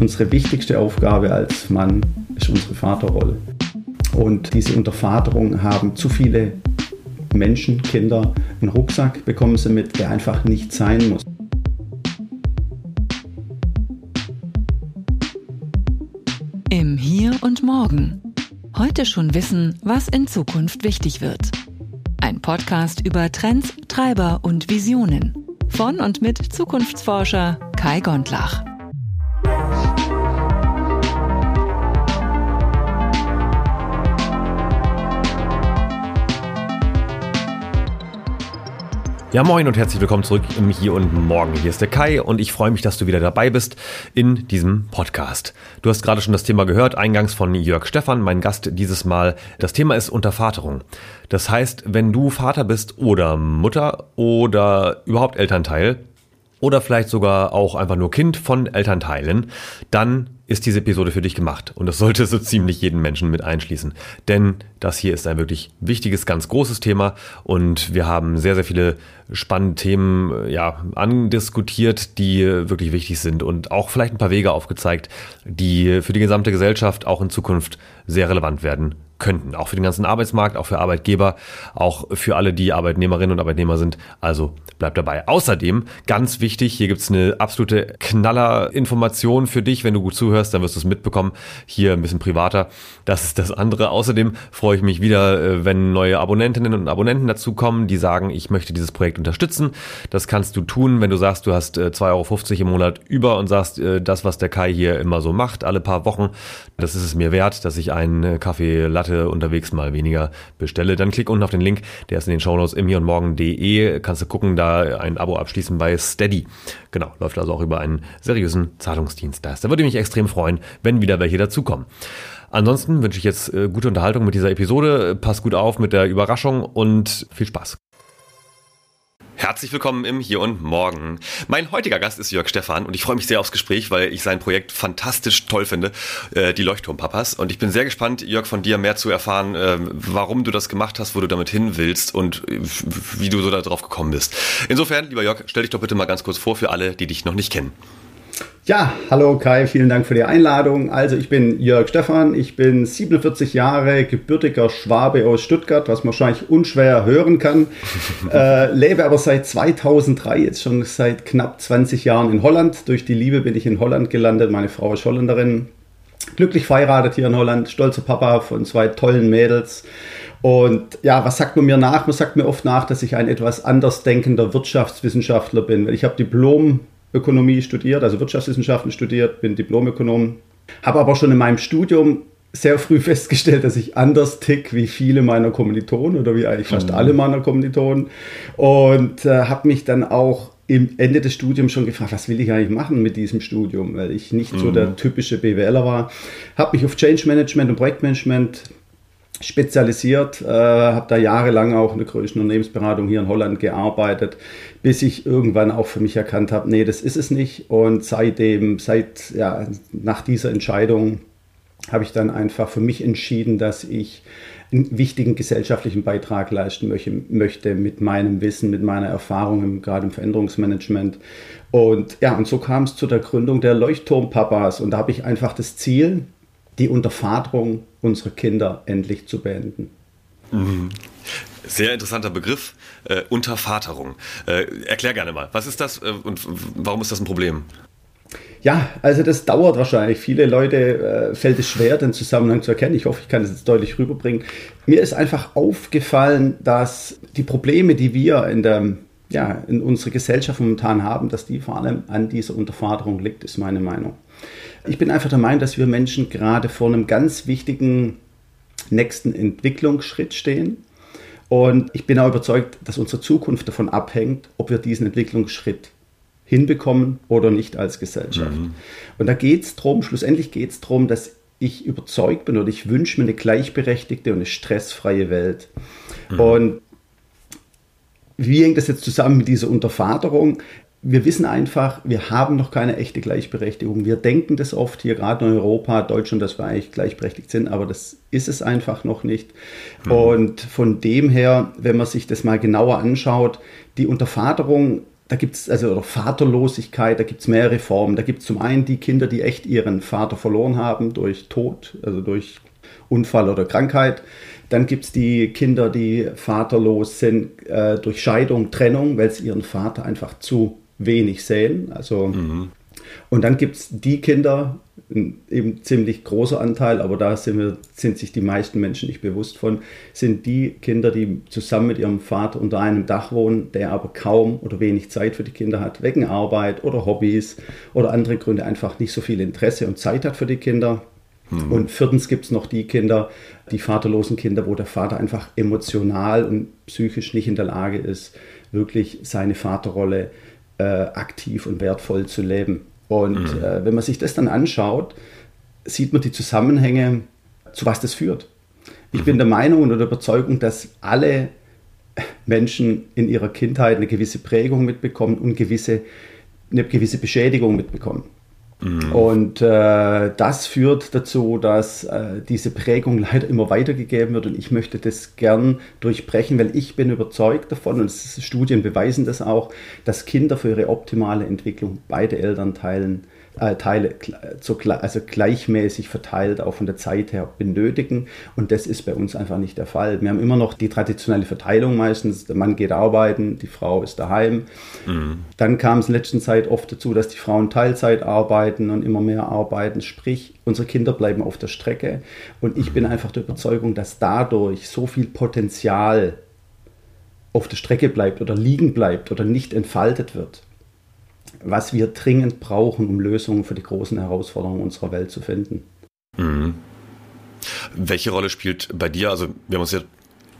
Unsere wichtigste Aufgabe als Mann ist unsere Vaterrolle. Und diese Untervaterung haben zu viele Menschen, Kinder, einen Rucksack bekommen sie mit, der einfach nicht sein muss. Im Hier und Morgen. Heute schon wissen, was in Zukunft wichtig wird. Ein Podcast über Trends, Treiber und Visionen. Von und mit Zukunftsforscher Kai Gondlach. Ja, moin und herzlich willkommen zurück im Hier und Morgen. Hier ist der Kai und ich freue mich, dass du wieder dabei bist in diesem Podcast. Du hast gerade schon das Thema gehört, eingangs von Jörg Stephan, mein Gast dieses Mal. Das Thema ist Untervaterung. Das heißt, wenn du Vater bist oder Mutter oder überhaupt Elternteil, oder vielleicht sogar auch einfach nur Kind von Elternteilen, dann ist diese Episode für dich gemacht. Und das sollte so ziemlich jeden Menschen mit einschließen. Denn das hier ist ein wirklich wichtiges, ganz großes Thema. Und wir haben sehr, sehr viele spannende Themen äh, ja, andiskutiert, die wirklich wichtig sind. Und auch vielleicht ein paar Wege aufgezeigt, die für die gesamte Gesellschaft auch in Zukunft sehr relevant werden könnten. Auch für den ganzen Arbeitsmarkt, auch für Arbeitgeber, auch für alle, die Arbeitnehmerinnen und Arbeitnehmer sind. Also bleibt dabei. Außerdem, ganz wichtig, hier gibt's eine absolute Knallerinformation für dich. Wenn du gut zuhörst, dann wirst du es mitbekommen. Hier ein bisschen privater. Das ist das andere. Außerdem freue ich mich wieder, äh, wenn neue Abonnentinnen und Abonnenten dazukommen, die sagen, ich möchte dieses Projekt unterstützen. Das kannst du tun, wenn du sagst, du hast 2,50 äh, Euro im Monat über und sagst, äh, das, was der Kai hier immer so macht, alle paar Wochen, das ist es mir wert, dass ich einen Kaffee Latte unterwegs mal weniger bestelle. Dann klick unten auf den Link, der ist in den Shownotes im hier und morgen.de. Kannst du gucken, da ein Abo abschließen bei Steady. Genau, läuft also auch über einen seriösen Zahlungsdienstleister. Da würde mich extrem freuen, wenn wieder welche dazukommen. Ansonsten wünsche ich jetzt äh, gute Unterhaltung mit dieser Episode. Pass gut auf mit der Überraschung und viel Spaß. Herzlich willkommen im Hier und Morgen. Mein heutiger Gast ist Jörg Stephan und ich freue mich sehr aufs Gespräch, weil ich sein Projekt fantastisch toll finde, äh, die Leuchtturmpapas. Und ich bin sehr gespannt, Jörg, von dir mehr zu erfahren, äh, warum du das gemacht hast, wo du damit hin willst und wie du so darauf gekommen bist. Insofern, lieber Jörg, stell dich doch bitte mal ganz kurz vor für alle, die dich noch nicht kennen. Ja, hallo Kai, vielen Dank für die Einladung. Also ich bin Jörg Stephan, ich bin 47 Jahre, gebürtiger Schwabe aus Stuttgart, was man wahrscheinlich unschwer hören kann. äh, lebe aber seit 2003, jetzt schon seit knapp 20 Jahren in Holland. Durch die Liebe bin ich in Holland gelandet, meine Frau ist Holländerin. Glücklich verheiratet hier in Holland, stolzer Papa von zwei tollen Mädels. Und ja, was sagt man mir nach? Man sagt mir oft nach, dass ich ein etwas anders denkender Wirtschaftswissenschaftler bin. Ich habe Diplom Ökonomie studiert, also Wirtschaftswissenschaften studiert, bin Diplomökonom, habe aber schon in meinem Studium sehr früh festgestellt, dass ich anders tick wie viele meiner Kommilitonen oder wie eigentlich fast mhm. alle meiner Kommilitonen und äh, habe mich dann auch im Ende des Studiums schon gefragt, was will ich eigentlich machen mit diesem Studium, weil ich nicht mhm. so der typische BWLer war. Habe mich auf Change Management und Projektmanagement spezialisiert, äh, habe da jahrelang auch in der größten Unternehmensberatung hier in Holland gearbeitet, bis ich irgendwann auch für mich erkannt habe, nee, das ist es nicht. Und seitdem, seit, ja, nach dieser Entscheidung habe ich dann einfach für mich entschieden, dass ich einen wichtigen gesellschaftlichen Beitrag leisten möchte, möchte mit meinem Wissen, mit meiner Erfahrung, gerade im Veränderungsmanagement. Und ja, und so kam es zu der Gründung der Leuchtturmpapas. Und da habe ich einfach das Ziel, die Untervaterung unserer Kinder endlich zu beenden. Mhm. Sehr interessanter Begriff, äh, Untervaterung. Äh, erklär gerne mal, was ist das äh, und warum ist das ein Problem? Ja, also das dauert wahrscheinlich. Viele Leute äh, fällt es schwer, den Zusammenhang zu erkennen. Ich hoffe, ich kann das jetzt deutlich rüberbringen. Mir ist einfach aufgefallen, dass die Probleme, die wir in der ja, in unserer Gesellschaft momentan haben, dass die vor allem an dieser Untervaterung liegt, ist meine Meinung. Ich bin einfach der Meinung, dass wir Menschen gerade vor einem ganz wichtigen nächsten Entwicklungsschritt stehen. Und ich bin auch überzeugt, dass unsere Zukunft davon abhängt, ob wir diesen Entwicklungsschritt hinbekommen oder nicht als Gesellschaft. Mhm. Und da geht es darum, schlussendlich geht es darum, dass ich überzeugt bin oder ich wünsche mir eine gleichberechtigte und eine stressfreie Welt. Mhm. Und wie hängt das jetzt zusammen mit dieser Untervaterung? Wir wissen einfach, wir haben noch keine echte Gleichberechtigung. Wir denken das oft hier gerade in Europa, Deutschland, dass wir eigentlich gleichberechtigt sind, aber das ist es einfach noch nicht. Mhm. Und von dem her, wenn man sich das mal genauer anschaut, die Untervaterung da gibt es also oder Vaterlosigkeit, da gibt es mehrere Formen. Da gibt es zum einen die Kinder, die echt ihren Vater verloren haben durch Tod, also durch Unfall oder Krankheit. Dann gibt es die Kinder, die vaterlos sind äh, durch Scheidung, Trennung, weil sie ihren Vater einfach zu wenig sehen. Also, mhm. Und dann gibt es die Kinder, eben ziemlich großer Anteil, aber da sind, wir, sind sich die meisten Menschen nicht bewusst von, sind die Kinder, die zusammen mit ihrem Vater unter einem Dach wohnen, der aber kaum oder wenig Zeit für die Kinder hat, wegen Arbeit oder Hobbys oder andere Gründe einfach nicht so viel Interesse und Zeit hat für die Kinder. Mhm. Und viertens gibt es noch die Kinder, die vaterlosen Kinder, wo der Vater einfach emotional und psychisch nicht in der Lage ist, wirklich seine Vaterrolle äh, aktiv und wertvoll zu leben. Und mhm. äh, wenn man sich das dann anschaut, sieht man die Zusammenhänge, zu was das führt. Ich mhm. bin der Meinung und der Überzeugung, dass alle Menschen in ihrer Kindheit eine gewisse Prägung mitbekommen und gewisse, eine gewisse Beschädigung mitbekommen. Mhm. Und äh, das führt dazu, dass äh, diese Prägung leider immer weitergegeben wird und ich möchte das gern durchbrechen, weil ich bin überzeugt davon und Studien beweisen das auch, dass Kinder für ihre optimale Entwicklung beide Elternteilen äh, Teile zu, also gleichmäßig verteilt auch von der Zeit her benötigen. Und das ist bei uns einfach nicht der Fall. Wir haben immer noch die traditionelle Verteilung meistens. Der Mann geht arbeiten, die Frau ist daheim. Mhm. Dann kam es in letzter Zeit oft dazu, dass die Frauen Teilzeit arbeiten und immer mehr arbeiten. Sprich, unsere Kinder bleiben auf der Strecke. Und ich bin einfach der Überzeugung, dass dadurch so viel Potenzial auf der Strecke bleibt oder liegen bleibt oder nicht entfaltet wird was wir dringend brauchen, um Lösungen für die großen Herausforderungen unserer Welt zu finden. Mhm. Welche Rolle spielt bei dir, also wir haben uns ja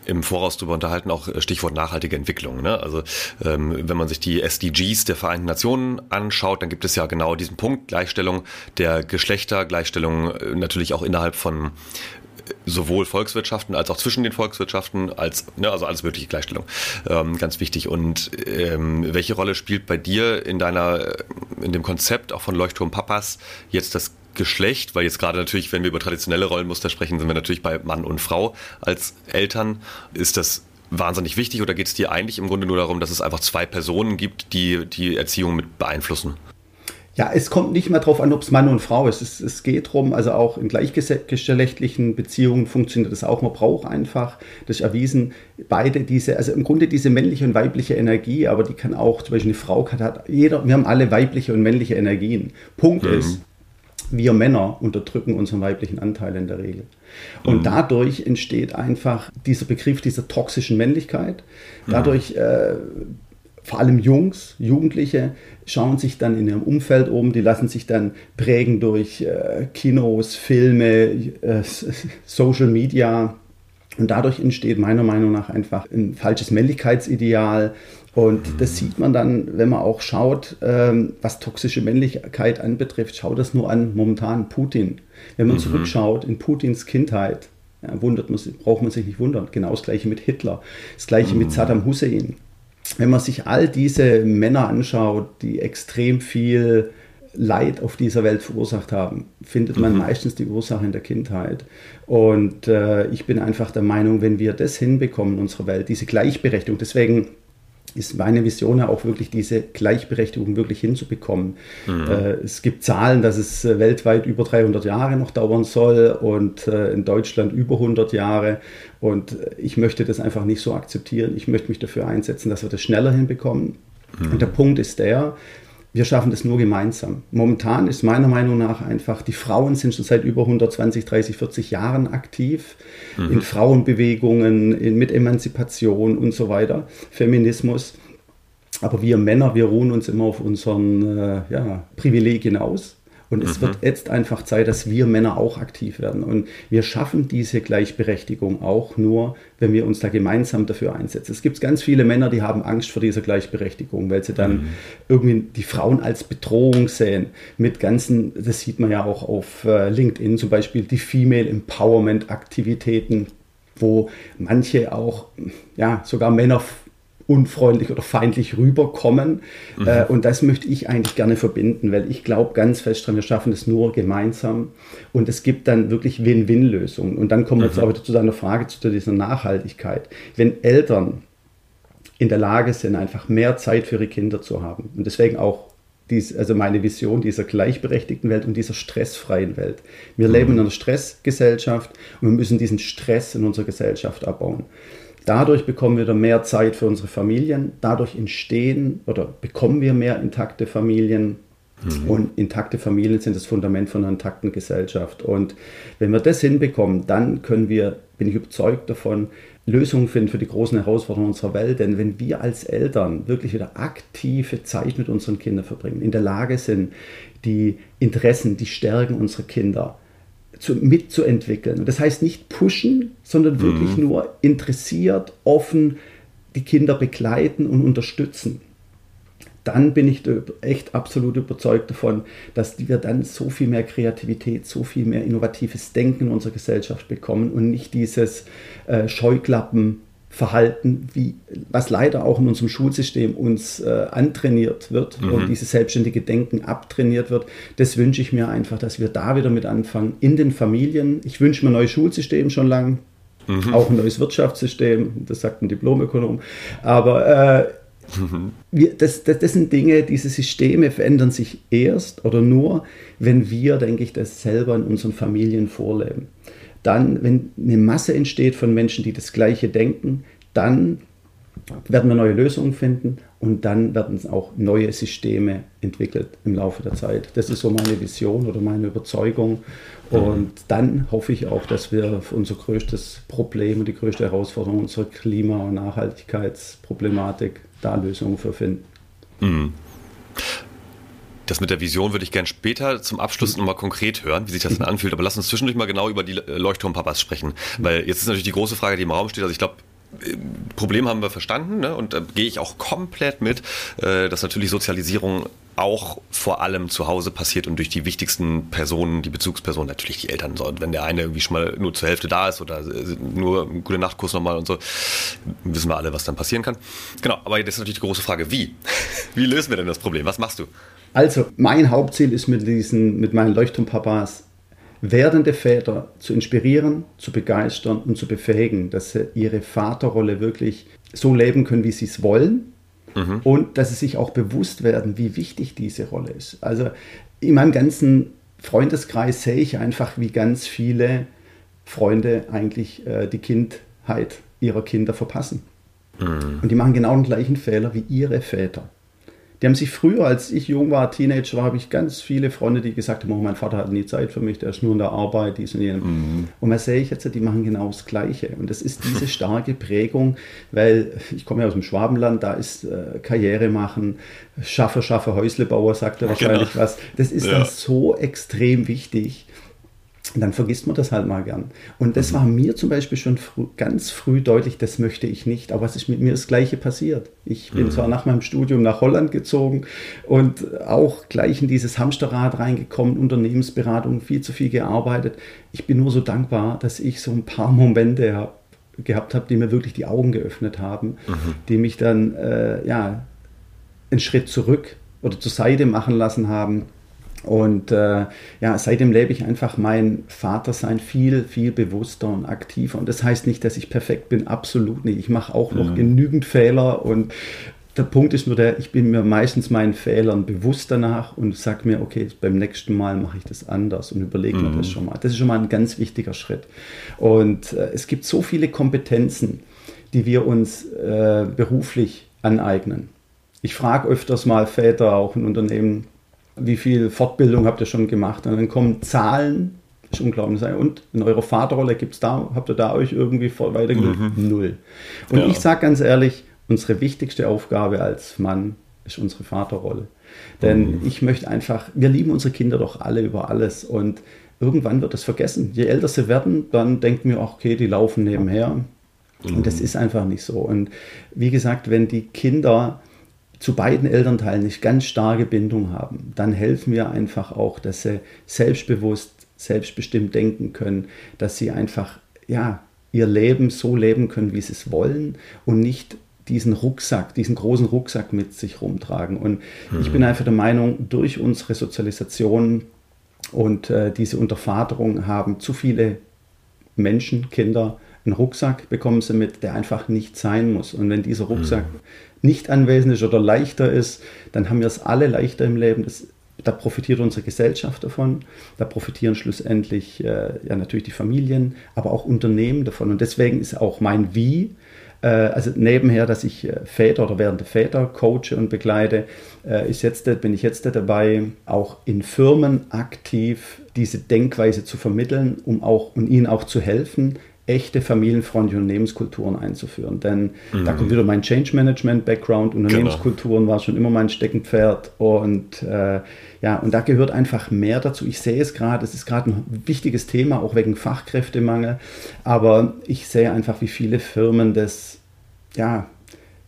im Voraus darüber unterhalten, auch Stichwort nachhaltige Entwicklung. Ne? Also ähm, wenn man sich die SDGs der Vereinten Nationen anschaut, dann gibt es ja genau diesen Punkt, Gleichstellung der Geschlechter, Gleichstellung äh, natürlich auch innerhalb von sowohl Volkswirtschaften als auch zwischen den Volkswirtschaften, als, ne, also alles mögliche Gleichstellung. Ähm, ganz wichtig. Und ähm, welche Rolle spielt bei dir in deiner, in dem Konzept auch von Leuchtturm Papas jetzt das Geschlecht, weil jetzt gerade natürlich, wenn wir über traditionelle Rollenmuster sprechen, sind wir natürlich bei Mann und Frau als Eltern. Ist das wahnsinnig wichtig oder geht es dir eigentlich im Grunde nur darum, dass es einfach zwei Personen gibt, die die Erziehung mit beeinflussen? Ja, es kommt nicht mehr darauf an, ob es Mann und Frau ist. Es, es geht darum, also auch in gleichgeschlechtlichen Beziehungen funktioniert das auch. Man braucht einfach, das ist erwiesen, beide diese, also im Grunde diese männliche und weibliche Energie, aber die kann auch, zum Beispiel eine Frau hat, jeder, wir haben alle weibliche und männliche Energien. Punkt mhm. ist, wir Männer unterdrücken unseren weiblichen Anteil in der Regel. Und mhm. dadurch entsteht einfach dieser Begriff dieser toxischen Männlichkeit. Dadurch äh, vor allem Jungs, Jugendliche, schauen sich dann in ihrem Umfeld um, die lassen sich dann prägen durch äh, Kinos, Filme, äh, Social Media. Und dadurch entsteht meiner Meinung nach einfach ein falsches Männlichkeitsideal. Und mhm. das sieht man dann, wenn man auch schaut, ähm, was toxische Männlichkeit anbetrifft, schaut das nur an momentan Putin. Wenn man mhm. zurückschaut in Putins Kindheit, ja, wundert man, braucht man sich nicht wundern. Genau das gleiche mit Hitler, das gleiche mhm. mit Saddam Hussein wenn man sich all diese Männer anschaut, die extrem viel Leid auf dieser Welt verursacht haben, findet man mhm. meistens die Ursache in der Kindheit. Und äh, ich bin einfach der Meinung, wenn wir das hinbekommen in unserer Welt, diese Gleichberechtigung, deswegen ist meine Vision ja auch wirklich diese Gleichberechtigung wirklich hinzubekommen. Mhm. Äh, es gibt Zahlen, dass es äh, weltweit über 300 Jahre noch dauern soll und äh, in Deutschland über 100 Jahre. Und äh, ich möchte das einfach nicht so akzeptieren. Ich möchte mich dafür einsetzen, dass wir das schneller hinbekommen. Mhm. Und der Punkt ist der, wir schaffen das nur gemeinsam. Momentan ist meiner Meinung nach einfach, die Frauen sind schon seit über 120, 30, 40 Jahren aktiv mhm. in Frauenbewegungen, in, mit Emanzipation und so weiter, Feminismus. Aber wir Männer, wir ruhen uns immer auf unseren äh, ja, Privilegien aus. Und es mhm. wird jetzt einfach Zeit, dass wir Männer auch aktiv werden. Und wir schaffen diese Gleichberechtigung auch nur, wenn wir uns da gemeinsam dafür einsetzen. Es gibt ganz viele Männer, die haben Angst vor dieser Gleichberechtigung, weil sie dann mhm. irgendwie die Frauen als Bedrohung sehen. Mit ganzen, das sieht man ja auch auf äh, LinkedIn zum Beispiel, die Female Empowerment Aktivitäten wo manche auch, ja, sogar Männer unfreundlich oder feindlich rüberkommen. Mhm. Äh, und das möchte ich eigentlich gerne verbinden, weil ich glaube ganz fest dran, wir schaffen es nur gemeinsam. Und es gibt dann wirklich Win-Win-Lösungen. Und dann kommen wir mhm. jetzt aber zu deiner Frage, zu dieser Nachhaltigkeit. Wenn Eltern in der Lage sind, einfach mehr Zeit für ihre Kinder zu haben. Und deswegen auch dies, also meine Vision dieser gleichberechtigten Welt und dieser stressfreien Welt. Wir mhm. leben in einer Stressgesellschaft und wir müssen diesen Stress in unserer Gesellschaft abbauen. Dadurch bekommen wir wieder mehr Zeit für unsere Familien. Dadurch entstehen oder bekommen wir mehr intakte Familien. Mhm. Und intakte Familien sind das Fundament von einer intakten Gesellschaft. Und wenn wir das hinbekommen, dann können wir, bin ich überzeugt davon, Lösungen finden für die großen Herausforderungen unserer Welt. Denn wenn wir als Eltern wirklich wieder aktive Zeit mit unseren Kindern verbringen, in der Lage sind, die Interessen, die Stärken unserer Kinder zu, mitzuentwickeln. das heißt nicht pushen, sondern wirklich mhm. nur interessiert, offen die Kinder begleiten und unterstützen. Dann bin ich echt absolut überzeugt davon, dass wir dann so viel mehr Kreativität, so viel mehr innovatives Denken in unserer Gesellschaft bekommen und nicht dieses äh, Scheuklappen Verhalten, wie, was leider auch in unserem Schulsystem uns äh, antrainiert wird mhm. und dieses selbstständige Denken abtrainiert wird. Das wünsche ich mir einfach, dass wir da wieder mit anfangen in den Familien. Ich wünsche mir ein neues Schulsystem schon lange, mhm. auch ein neues Wirtschaftssystem, das sagt ein Diplomökonom. Aber äh, mhm. wir, das, das, das sind Dinge, diese Systeme verändern sich erst oder nur, wenn wir, denke ich, das selber in unseren Familien vorleben dann, wenn eine Masse entsteht von Menschen, die das Gleiche denken, dann werden wir neue Lösungen finden und dann werden auch neue Systeme entwickelt im Laufe der Zeit. Das ist so meine Vision oder meine Überzeugung. Und dann hoffe ich auch, dass wir unser größtes Problem und die größte Herausforderung unserer Klima- und Nachhaltigkeitsproblematik da Lösungen für finden. Mhm. Das mit der Vision würde ich gern später zum Abschluss nochmal konkret hören, wie sich das dann anfühlt. Aber lass uns zwischendurch mal genau über die Leuchtturmpapas sprechen. Weil jetzt ist natürlich die große Frage, die im Raum steht. Also ich glaube, Problem haben wir verstanden ne? und da gehe ich auch komplett mit, äh, dass natürlich Sozialisierung auch vor allem zu Hause passiert und durch die wichtigsten Personen, die Bezugspersonen, natürlich die Eltern. Und wenn der eine irgendwie schon mal nur zur Hälfte da ist oder nur einen gute Nachtkurs nochmal und so, wissen wir alle, was dann passieren kann. Genau, aber jetzt ist natürlich die große Frage, wie? Wie lösen wir denn das Problem? Was machst du? Also, mein Hauptziel ist mit, diesen, mit meinen Leuchtturmpapas werdende Väter zu inspirieren, zu begeistern und zu befähigen, dass sie ihre Vaterrolle wirklich so leben können, wie sie es wollen. Mhm. Und dass sie sich auch bewusst werden, wie wichtig diese Rolle ist. Also in meinem ganzen Freundeskreis sehe ich einfach, wie ganz viele Freunde eigentlich äh, die Kindheit ihrer Kinder verpassen. Mhm. Und die machen genau den gleichen Fehler wie ihre Väter. Die haben sich früher, als ich jung war, Teenager war, habe ich ganz viele Freunde, die gesagt haben, oh, mein Vater hat nie Zeit für mich, der ist nur in der Arbeit, dies und jenem. Mhm. Und was sehe ich jetzt, die machen genau das Gleiche. Und das ist diese starke Prägung, weil ich komme ja aus dem Schwabenland, da ist äh, Karriere machen, Schaffe, Schaffe, Häuslebauer, sagt er wahrscheinlich genau. was. Das ist ja. dann so extrem wichtig dann vergisst man das halt mal gern. Und das mhm. war mir zum Beispiel schon früh, ganz früh deutlich, das möchte ich nicht. Aber es ist mit mir das Gleiche passiert. Ich bin mhm. zwar nach meinem Studium nach Holland gezogen und auch gleich in dieses Hamsterrad reingekommen, Unternehmensberatung, viel zu viel gearbeitet. Ich bin nur so dankbar, dass ich so ein paar Momente hab, gehabt habe, die mir wirklich die Augen geöffnet haben, mhm. die mich dann äh, ja, einen Schritt zurück oder zur Seite machen lassen haben und äh, ja, seitdem lebe ich einfach mein Vatersein viel, viel bewusster und aktiver. Und das heißt nicht, dass ich perfekt bin, absolut nicht. Ich mache auch noch mhm. genügend Fehler und der Punkt ist nur der, ich bin mir meistens meinen Fehlern bewusst danach und sage mir, okay, beim nächsten Mal mache ich das anders und überlege mhm. mir das schon mal. Das ist schon mal ein ganz wichtiger Schritt. Und äh, es gibt so viele Kompetenzen, die wir uns äh, beruflich aneignen. Ich frage öfters mal Väter auch in Unternehmen, wie viel Fortbildung habt ihr schon gemacht? Und dann kommen Zahlen, ist unglaublich. Und in eurer Vaterrolle gibt es da, habt ihr da euch irgendwie weitergebildet? Mhm. Null. Und ja. ich sage ganz ehrlich, unsere wichtigste Aufgabe als Mann ist unsere Vaterrolle. Denn mhm. ich möchte einfach, wir lieben unsere Kinder doch alle über alles und irgendwann wird das vergessen. Je älter sie werden, dann denken wir, okay, die laufen nebenher. Mhm. Und das mhm. ist einfach nicht so. Und wie gesagt, wenn die Kinder zu beiden Elternteilen nicht ganz starke Bindung haben, dann helfen wir einfach auch, dass sie selbstbewusst, selbstbestimmt denken können, dass sie einfach ja, ihr Leben so leben können, wie sie es wollen und nicht diesen Rucksack, diesen großen Rucksack mit sich rumtragen. Und mhm. ich bin einfach der Meinung, durch unsere Sozialisation und äh, diese Untervaterung haben zu viele Menschen, Kinder einen Rucksack bekommen sie mit, der einfach nicht sein muss. Und wenn dieser Rucksack mhm. Nicht anwesend ist oder leichter ist, dann haben wir es alle leichter im Leben. Das, da profitiert unsere Gesellschaft davon, da profitieren schlussendlich äh, ja natürlich die Familien, aber auch Unternehmen davon. Und deswegen ist auch mein Wie äh, also nebenher, dass ich äh, Väter oder werdende Väter coache und begleite, äh, ist jetzt, bin ich jetzt dabei, auch in Firmen aktiv diese Denkweise zu vermitteln, um auch und ihnen auch zu helfen, echte familienfreundliche Unternehmenskulturen einzuführen. Denn mhm. da kommt wieder mein Change Management Background. Unternehmenskulturen genau. war schon immer mein Steckenpferd und äh, ja, und da gehört einfach mehr dazu. Ich sehe es gerade, es ist gerade ein wichtiges Thema, auch wegen Fachkräftemangel. Aber ich sehe einfach, wie viele Firmen das ja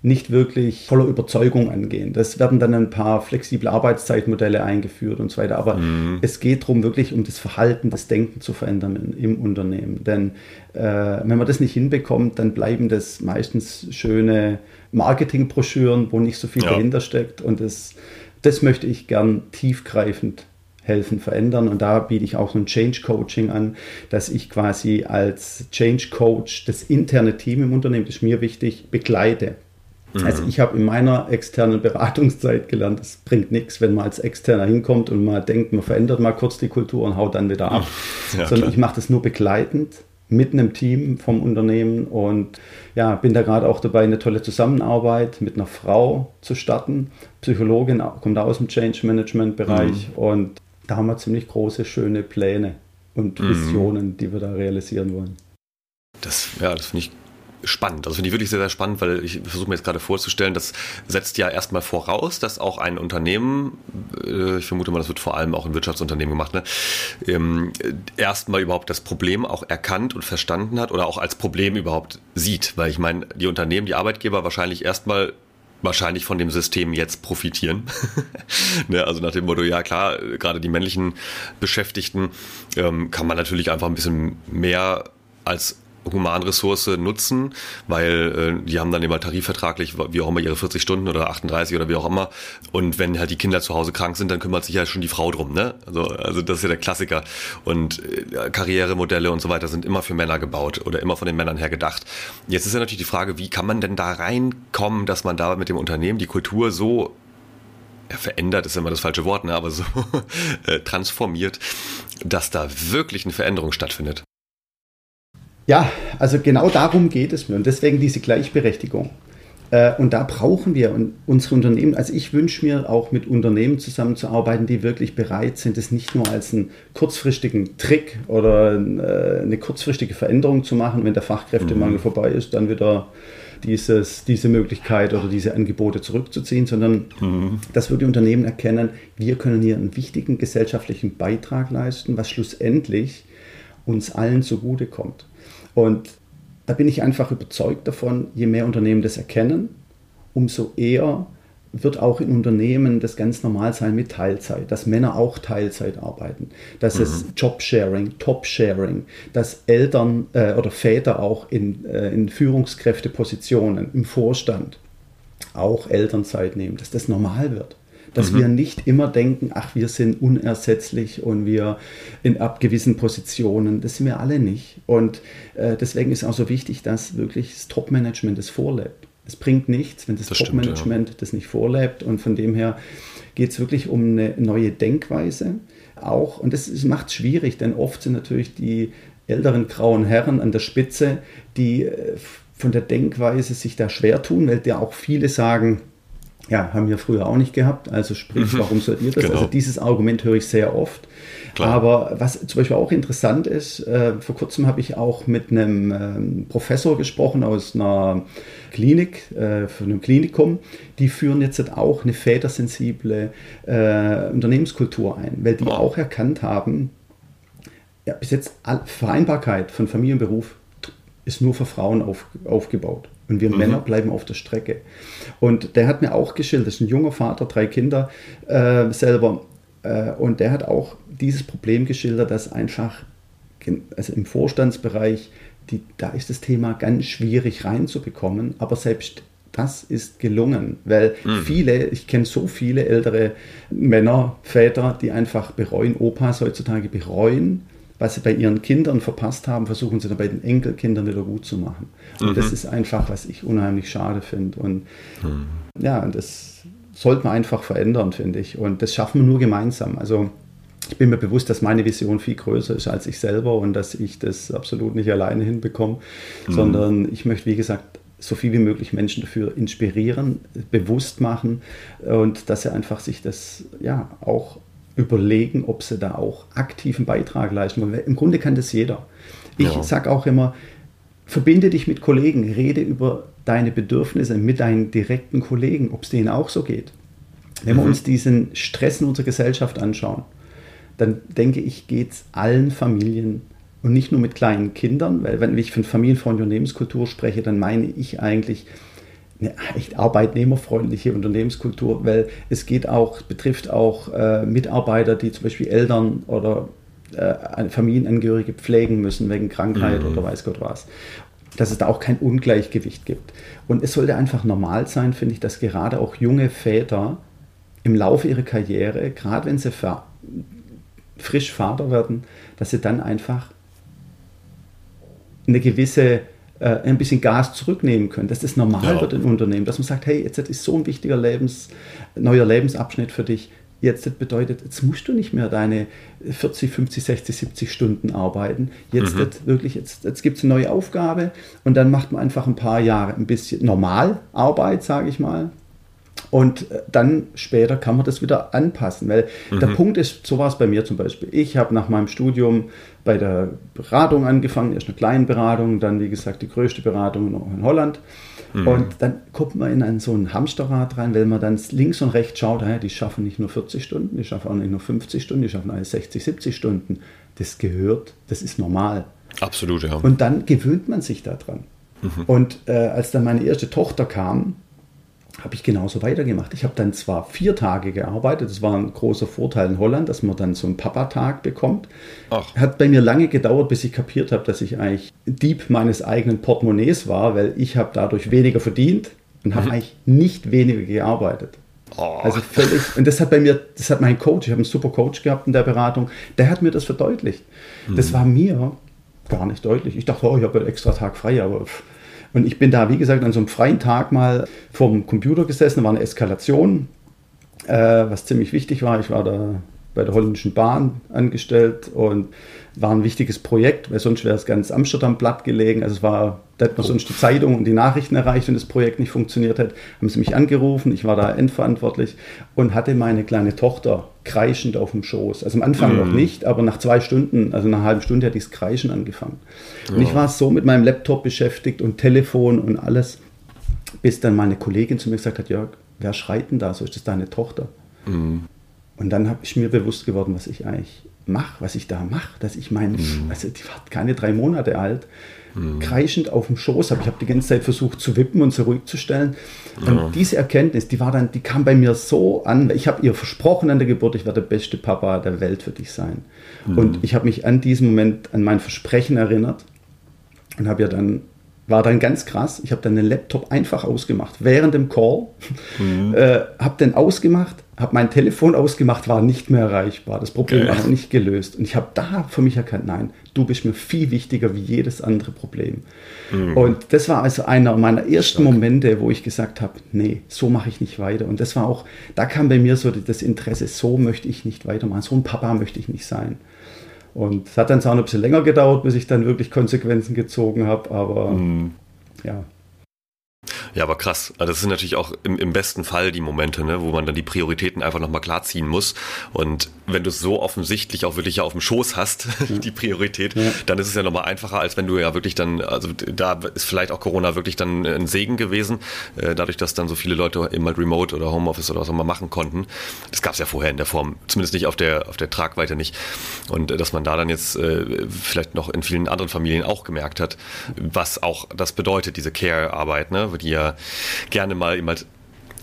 nicht wirklich voller Überzeugung angehen. Das werden dann ein paar flexible Arbeitszeitmodelle eingeführt und so weiter. Aber mhm. es geht darum, wirklich um das Verhalten, das Denken zu verändern im Unternehmen. Denn äh, wenn man das nicht hinbekommt, dann bleiben das meistens schöne Marketingbroschüren, wo nicht so viel ja. dahinter steckt. Und das, das möchte ich gern tiefgreifend helfen, verändern. Und da biete ich auch so ein Change Coaching an, dass ich quasi als Change Coach das interne Team im Unternehmen, das ist mir wichtig, begleite. Mhm. Also ich habe in meiner externen Beratungszeit gelernt, es bringt nichts, wenn man als Externer hinkommt und mal denkt, man verändert mal kurz die Kultur und haut dann wieder ab. Ja, Sondern klar. ich mache das nur begleitend mit einem Team vom Unternehmen und ja, bin da gerade auch dabei, eine tolle Zusammenarbeit mit einer Frau zu starten. Psychologin, kommt aus dem Change Management Bereich mhm. und da haben wir ziemlich große, schöne Pläne und mhm. Visionen, mhm. die wir da realisieren wollen. Das, ja, das finde ich spannend. Also finde ich wirklich sehr, sehr spannend, weil ich versuche mir jetzt gerade vorzustellen, das setzt ja erstmal voraus, dass auch ein Unternehmen, äh, ich vermute mal, das wird vor allem auch in Wirtschaftsunternehmen gemacht, ne, ähm, erstmal überhaupt das Problem auch erkannt und verstanden hat oder auch als Problem überhaupt sieht. Weil ich meine, die Unternehmen, die Arbeitgeber wahrscheinlich erstmal wahrscheinlich von dem System jetzt profitieren. ne, also nach dem Motto, ja klar, gerade die männlichen Beschäftigten ähm, kann man natürlich einfach ein bisschen mehr als Humanressource nutzen, weil äh, die haben dann immer tarifvertraglich, wie auch immer, ihre 40 Stunden oder 38 oder wie auch immer. Und wenn halt die Kinder zu Hause krank sind, dann kümmert sich ja schon die Frau drum. Ne? Also, also das ist ja der Klassiker. Und äh, Karrieremodelle und so weiter sind immer für Männer gebaut oder immer von den Männern her gedacht. Jetzt ist ja natürlich die Frage, wie kann man denn da reinkommen, dass man da mit dem Unternehmen die Kultur so ja, verändert ist immer das falsche Wort, ne, aber so äh, transformiert, dass da wirklich eine Veränderung stattfindet. Ja, also genau darum geht es mir und deswegen diese Gleichberechtigung. Äh, und da brauchen wir unsere Unternehmen, also ich wünsche mir auch mit Unternehmen zusammenzuarbeiten, die wirklich bereit sind, es nicht nur als einen kurzfristigen Trick oder äh, eine kurzfristige Veränderung zu machen, wenn der Fachkräftemangel mhm. vorbei ist, dann wieder dieses, diese Möglichkeit oder diese Angebote zurückzuziehen, sondern mhm. dass wir die Unternehmen erkennen, wir können hier einen wichtigen gesellschaftlichen Beitrag leisten, was schlussendlich uns allen zugutekommt. Und da bin ich einfach überzeugt davon, je mehr Unternehmen das erkennen, umso eher wird auch in Unternehmen das ganz normal sein mit Teilzeit, dass Männer auch Teilzeit arbeiten, dass mhm. es Jobsharing, Top-Sharing, dass Eltern äh, oder Väter auch in, äh, in Führungskräftepositionen im Vorstand auch Elternzeit nehmen, dass das normal wird dass mhm. wir nicht immer denken, ach, wir sind unersetzlich und wir in ab gewissen Positionen. Das sind wir alle nicht. Und äh, deswegen ist auch so wichtig, dass wirklich das Top-Management das vorlebt. Es bringt nichts, wenn das, das Top-Management ja. das nicht vorlebt. Und von dem her geht es wirklich um eine neue Denkweise. Auch, und das macht es schwierig, denn oft sind natürlich die älteren grauen Herren an der Spitze, die äh, von der Denkweise sich da schwer tun, weil ja auch viele sagen, ja, haben wir früher auch nicht gehabt. Also sprich, mhm. warum sollt ihr das? Genau. Also dieses Argument höre ich sehr oft. Klar. Aber was zum Beispiel auch interessant ist, äh, vor kurzem habe ich auch mit einem ähm, Professor gesprochen aus einer Klinik, äh, von einem Klinikum. Die führen jetzt auch eine vätersensible äh, Unternehmenskultur ein, weil die oh. auch erkannt haben, ja, bis jetzt Vereinbarkeit von Familie und Beruf ist nur für Frauen auf, aufgebaut. Und wir mhm. Männer bleiben auf der Strecke. Und der hat mir auch geschildert, das ist ein junger Vater, drei Kinder äh, selber. Äh, und der hat auch dieses Problem geschildert, dass einfach also im Vorstandsbereich, die, da ist das Thema ganz schwierig reinzubekommen. Aber selbst das ist gelungen, weil mhm. viele, ich kenne so viele ältere Männer, Väter, die einfach bereuen, Opas heutzutage bereuen, was sie bei ihren Kindern verpasst haben, versuchen sie dann bei den Enkelkindern wieder gut zu machen. Und mhm. das ist einfach, was ich unheimlich schade finde. Und mhm. ja, das sollte man einfach verändern, finde ich. Und das schaffen wir nur gemeinsam. Also ich bin mir bewusst, dass meine Vision viel größer ist als ich selber und dass ich das absolut nicht alleine hinbekomme, mhm. sondern ich möchte, wie gesagt, so viel wie möglich Menschen dafür inspirieren, bewusst machen und dass sie einfach sich das ja auch überlegen, ob sie da auch aktiven Beitrag leisten wollen. Im Grunde kann das jeder. Ich ja. sage auch immer, verbinde dich mit Kollegen, rede über deine Bedürfnisse mit deinen direkten Kollegen, ob es denen auch so geht. Wenn mhm. wir uns diesen Stress in unserer Gesellschaft anschauen, dann denke ich, geht es allen Familien und nicht nur mit kleinen Kindern, weil wenn ich von familienfreundlicher Unternehmenskultur spreche, dann meine ich eigentlich eine echt arbeitnehmerfreundliche Unternehmenskultur, weil es geht auch, betrifft auch äh, Mitarbeiter, die zum Beispiel Eltern oder äh, Familienangehörige pflegen müssen wegen Krankheit mhm. oder weiß Gott was. Dass es da auch kein Ungleichgewicht gibt. Und es sollte einfach normal sein, finde ich, dass gerade auch junge Väter im Laufe ihrer Karriere, gerade wenn sie frisch Vater werden, dass sie dann einfach eine gewisse ein bisschen Gas zurücknehmen können, dass das normal ja. wird im Unternehmen, dass man sagt, hey, jetzt ist so ein wichtiger Lebens, neuer Lebensabschnitt für dich. Jetzt bedeutet, jetzt musst du nicht mehr deine 40, 50, 60, 70 Stunden arbeiten. Jetzt mhm. wirklich, jetzt, jetzt gibt es eine neue Aufgabe und dann macht man einfach ein paar Jahre ein bisschen Normalarbeit, sage ich mal. Und äh, dann später kann man das wieder anpassen, weil mhm. der Punkt ist, so war es bei mir zum Beispiel. Ich habe nach meinem Studium bei der Beratung angefangen, erst eine kleine Beratung, dann wie gesagt die größte Beratung noch in Holland. Mhm. Und dann kommt man in einen, so ein Hamsterrad rein, weil man dann links und rechts schaut, ah die schaffen nicht nur 40 Stunden, die schaffen auch nicht nur 50 Stunden, die schaffen alle 60, 70 Stunden. Das gehört, das ist normal. Absolut, ja. Und dann gewöhnt man sich daran. Mhm. Und äh, als dann meine erste Tochter kam, habe ich genauso weitergemacht. Ich habe dann zwar vier Tage gearbeitet, das war ein großer Vorteil in Holland, dass man dann so einen Papa-Tag bekommt. Ach. Hat bei mir lange gedauert, bis ich kapiert habe, dass ich eigentlich Dieb meines eigenen Portemonnaies war, weil ich habe dadurch weniger verdient und habe mhm. eigentlich nicht weniger gearbeitet. Oh. Also völlig, und das hat bei mir, das hat mein Coach, ich habe einen super Coach gehabt in der Beratung, der hat mir das verdeutlicht. Mhm. Das war mir gar nicht deutlich. Ich dachte, oh, ich habe einen extra Tag frei, aber pff, und ich bin da, wie gesagt, an so einem freien Tag mal vorm Computer gesessen, war eine Eskalation, äh, was ziemlich wichtig war. Ich war da bei der holländischen Bahn angestellt und war ein wichtiges Projekt, weil sonst wäre es ganz Amsterdam platt gelegen. Also es war, da hätte man sonst die Zeitung und die Nachrichten erreicht, wenn das Projekt nicht funktioniert hätte. Haben sie mich angerufen, ich war da endverantwortlich und hatte meine kleine Tochter kreischend auf dem Schoß. Also am Anfang mhm. noch nicht, aber nach zwei Stunden, also nach einer halben Stunde hat dieses Kreischen angefangen. Ja. Und ich war so mit meinem Laptop beschäftigt und Telefon und alles, bis dann meine Kollegin zu mir gesagt hat, Jörg, wer schreit denn da? So ist das deine Tochter? Mhm. Und dann habe ich mir bewusst geworden, was ich eigentlich mache, was ich da mache, dass ich meine, mhm. also die war keine drei Monate alt, mhm. kreischend auf dem Schoß habe. Ich habe die ganze Zeit versucht zu wippen und sie ruhig zu stellen. Und ja. diese Erkenntnis, die war dann, die kam bei mir so an. Ich habe ihr versprochen an der Geburt, ich werde der beste Papa der Welt für dich sein. Mhm. Und ich habe mich an diesem Moment an mein Versprechen erinnert und habe ja dann war dann ganz krass. Ich habe dann den Laptop einfach ausgemacht während dem Call, mhm. äh, habe den ausgemacht, habe mein Telefon ausgemacht, war nicht mehr erreichbar. Das Problem okay. war noch nicht gelöst. Und ich habe da für mich erkannt, nein, du bist mir viel wichtiger wie jedes andere Problem. Mhm. Und das war also einer meiner ersten Stark. Momente, wo ich gesagt habe, nee, so mache ich nicht weiter. Und das war auch, da kam bei mir so das Interesse, so möchte ich nicht weitermachen, so ein Papa möchte ich nicht sein. Und es hat dann zwar noch ein bisschen länger gedauert, bis ich dann wirklich Konsequenzen gezogen habe, aber mhm. ja. Ja, aber krass. Also das sind natürlich auch im, im besten Fall die Momente, ne, wo man dann die Prioritäten einfach nochmal klarziehen muss. Und wenn du es so offensichtlich auch wirklich auf dem Schoß hast, ja. die Priorität, ja. dann ist es ja nochmal einfacher, als wenn du ja wirklich dann, also da ist vielleicht auch Corona wirklich dann ein Segen gewesen, äh, dadurch, dass dann so viele Leute eben halt Remote oder Homeoffice oder was auch immer machen konnten. Das gab es ja vorher in der Form, zumindest nicht auf der, auf der Tragweite nicht. Und äh, dass man da dann jetzt äh, vielleicht noch in vielen anderen Familien auch gemerkt hat, was auch das bedeutet, diese Care-Arbeit, ne, die ja gerne mal eben halt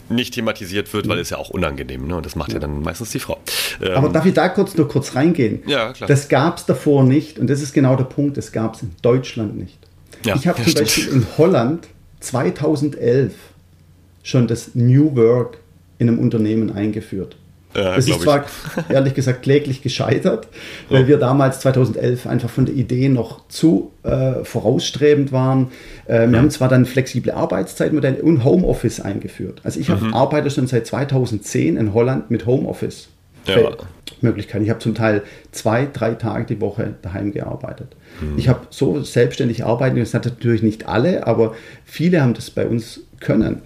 nicht thematisiert wird, weil es ja auch unangenehm, ne? Und das macht ja, ja dann meistens die Frau. Ähm, Aber darf ich da kurz nur kurz reingehen? Ja, klar. Das gab es davor nicht und das ist genau der Punkt, das gab es in Deutschland nicht. Ja, ich habe ja, zum stimmt. Beispiel in Holland 2011 schon das New Work in einem Unternehmen eingeführt. Ja, das ist zwar ehrlich gesagt kläglich gescheitert, weil ja. wir damals 2011 einfach von der Idee noch zu äh, vorausstrebend waren. Äh, wir ja. haben zwar dann flexible Arbeitszeitmodelle und Homeoffice eingeführt. Also ich mhm. arbeite schon seit 2010 in Holland mit Homeoffice. Ja. Möglichkeiten. Ich habe zum Teil zwei, drei Tage die Woche daheim gearbeitet. Mhm. Ich habe so selbstständig arbeiten, das hat natürlich nicht alle, aber viele haben das bei uns können.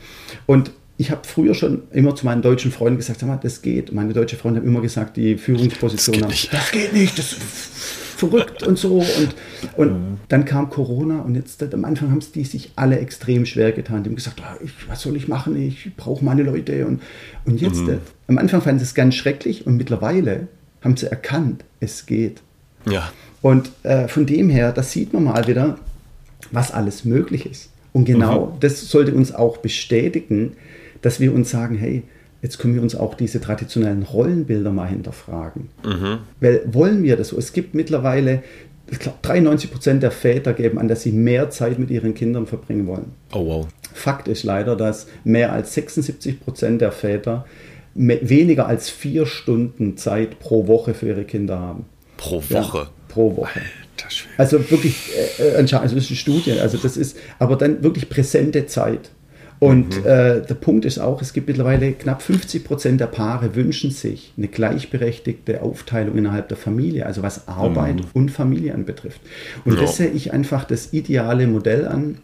Und ich habe früher schon immer zu meinen deutschen Freunden gesagt, sag mal, das geht. Meine deutschen Freunde haben immer gesagt, die Führungsposition das geht haben, das geht nicht, das ist verrückt und so. Und, und mhm. dann kam Corona und jetzt am Anfang haben es die sich alle extrem schwer getan. Die haben gesagt, ah, ich, was soll ich machen? Ich brauche meine Leute. Und, und jetzt, mhm. am Anfang fanden sie es ganz schrecklich und mittlerweile haben sie erkannt, es geht. Ja. Und äh, von dem her, das sieht man mal wieder, was alles möglich ist. Und genau mhm. das sollte uns auch bestätigen, dass wir uns sagen, hey, jetzt können wir uns auch diese traditionellen Rollenbilder mal hinterfragen. Mhm. Weil wollen wir das so? Es gibt mittlerweile, ich glaube, 93 Prozent der Väter geben an, dass sie mehr Zeit mit ihren Kindern verbringen wollen. Oh wow. Fakt ist leider, dass mehr als 76 Prozent der Väter weniger als vier Stunden Zeit pro Woche für ihre Kinder haben. Pro Woche? Ja, pro Woche. Also wirklich, äh, also das ist eine Studie, also das ist, aber dann wirklich präsente Zeit. Und mhm. äh, der Punkt ist auch, es gibt mittlerweile knapp 50 Prozent der Paare wünschen sich eine gleichberechtigte Aufteilung innerhalb der Familie, also was Arbeit mhm. und Familie anbetrifft. Und ja. das sehe ich einfach das ideale Modell an,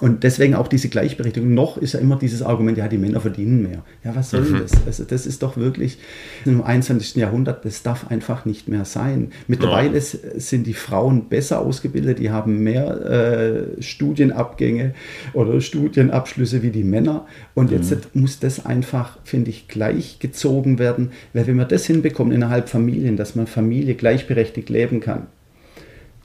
und deswegen auch diese Gleichberechtigung. Noch ist ja immer dieses Argument, ja, die Männer verdienen mehr. Ja, was soll mhm. das? Also das ist doch wirklich im 21. Jahrhundert, das darf einfach nicht mehr sein. Mittlerweile ja. sind die Frauen besser ausgebildet, die haben mehr äh, Studienabgänge oder Studienabschlüsse wie die Männer. Und mhm. jetzt muss das einfach, finde ich, gleichgezogen werden, weil wenn wir das hinbekommen innerhalb Familien, dass man Familie gleichberechtigt leben kann,